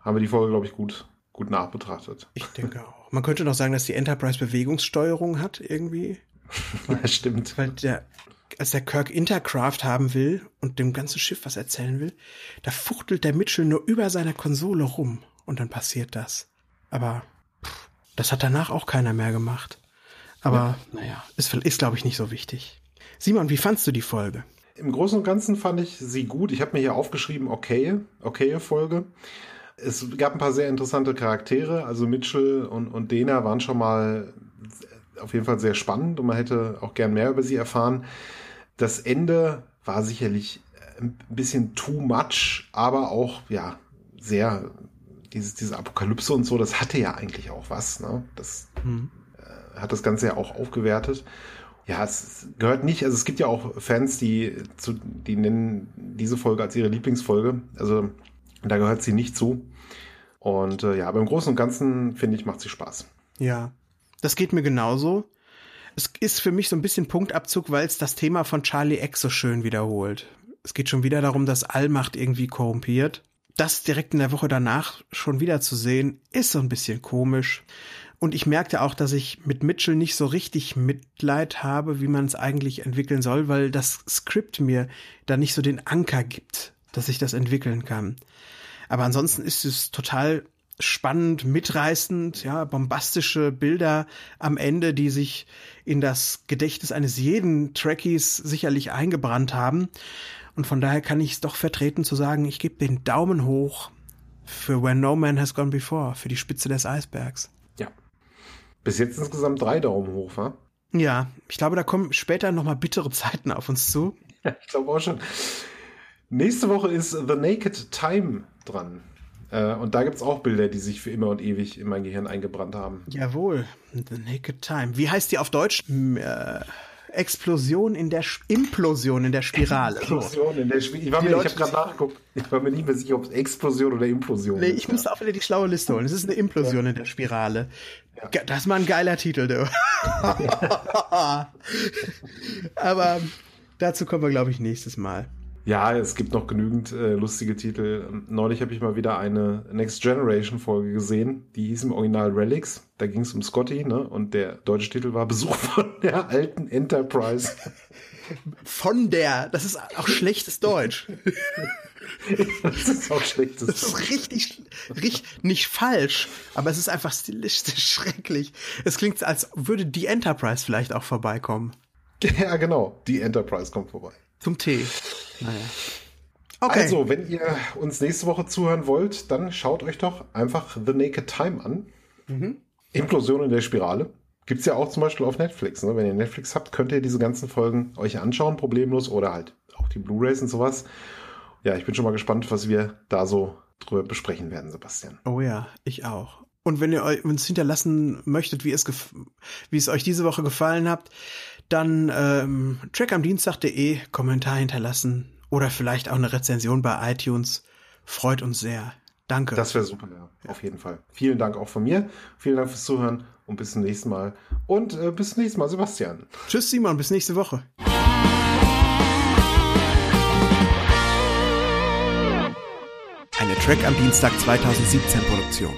haben wir die Folge, glaube ich, gut, gut nachbetrachtet. Ich denke auch. Man könnte noch sagen, dass die Enterprise Bewegungssteuerung hat, irgendwie. ja, stimmt. Weil der als der Kirk Intercraft haben will und dem ganzen Schiff was erzählen will, da fuchtelt der Mitchell nur über seiner Konsole rum und dann passiert das. Aber pff, das hat danach auch keiner mehr gemacht. Aber ja. naja, ist, ist glaube ich nicht so wichtig. Simon, wie fandst du die Folge? Im Großen und Ganzen fand ich sie gut. Ich habe mir hier aufgeschrieben, okay, okay Folge. Es gab ein paar sehr interessante Charaktere. Also Mitchell und, und Dena waren schon mal auf jeden Fall sehr spannend und man hätte auch gern mehr über sie erfahren. Das Ende war sicherlich ein bisschen too much, aber auch, ja, sehr, dieses, diese Apokalypse und so, das hatte ja eigentlich auch was. Ne? Das hm. äh, hat das Ganze ja auch aufgewertet. Ja, es gehört nicht, also es gibt ja auch Fans, die, zu, die nennen diese Folge als ihre Lieblingsfolge. Also da gehört sie nicht zu. Und äh, ja, aber im Großen und Ganzen, finde ich, macht sie Spaß. Ja, das geht mir genauso. Es ist für mich so ein bisschen Punktabzug, weil es das Thema von Charlie X so schön wiederholt. Es geht schon wieder darum, dass Allmacht irgendwie korrumpiert. Das direkt in der Woche danach schon wieder zu sehen, ist so ein bisschen komisch. Und ich merkte auch, dass ich mit Mitchell nicht so richtig Mitleid habe, wie man es eigentlich entwickeln soll, weil das Skript mir da nicht so den Anker gibt, dass ich das entwickeln kann. Aber ansonsten ist es total spannend, mitreißend, ja, bombastische Bilder am Ende, die sich in das Gedächtnis eines jeden Trekkies sicherlich eingebrannt haben. Und von daher kann ich es doch vertreten zu sagen, ich gebe den Daumen hoch für When No Man Has Gone Before, für die Spitze des Eisbergs. Ja. Bis jetzt insgesamt drei Daumen hoch, wa? Ja, ich glaube, da kommen später nochmal bittere Zeiten auf uns zu. Ja, ich glaube auch schon. Nächste Woche ist The Naked Time dran. Äh, und da gibt es auch Bilder, die sich für immer und ewig in mein Gehirn eingebrannt haben. Jawohl, The Naked Time. Wie heißt die auf Deutsch? Äh, Explosion in der Sch Implosion in der Spirale. Explosion in der Spirale. Ich, war mir, ich habe gerade nachgeguckt. Ich war mir nicht mehr sicher, ob es Explosion oder Implosion nee, ist. Nee, ich ja. musste auch wieder die schlaue Liste holen. Es ist eine Implosion ja. in der Spirale. Ja. Das ist mal ein geiler Titel, du. Aber dazu kommen wir, glaube ich, nächstes Mal. Ja, es gibt noch genügend äh, lustige Titel. Neulich habe ich mal wieder eine Next Generation Folge gesehen, die hieß im Original Relics. Da ging es um Scotty, ne? Und der deutsche Titel war Besuch von der alten Enterprise. Von der, das ist auch schlechtes Deutsch. das ist auch schlechtes Deutsch. Das ist richtig, richtig, nicht falsch, aber es ist einfach stilistisch schrecklich. Es klingt, als würde die Enterprise vielleicht auch vorbeikommen. Ja, genau. Die Enterprise kommt vorbei. Zum Tee. Naja. Okay. Also, wenn ihr uns nächste Woche zuhören wollt, dann schaut euch doch einfach The Naked Time an. Mhm. Implosion in der Spirale. Gibt es ja auch zum Beispiel auf Netflix. Ne? Wenn ihr Netflix habt, könnt ihr diese ganzen Folgen euch anschauen, problemlos, oder halt auch die Blu-Rays und sowas. Ja, ich bin schon mal gespannt, was wir da so drüber besprechen werden, Sebastian. Oh ja, ich auch. Und wenn ihr uns hinterlassen möchtet, wie es, wie es euch diese Woche gefallen habt, dann ähm, trackamdienstag.de Kommentar hinterlassen oder vielleicht auch eine Rezension bei iTunes. Freut uns sehr. Danke. Das wäre super, ja. Auf jeden Fall. Vielen Dank auch von mir. Vielen Dank fürs Zuhören und bis zum nächsten Mal. Und äh, bis zum nächsten Mal, Sebastian. Tschüss, Simon. Bis nächste Woche. Eine Track am Dienstag 2017 Produktion.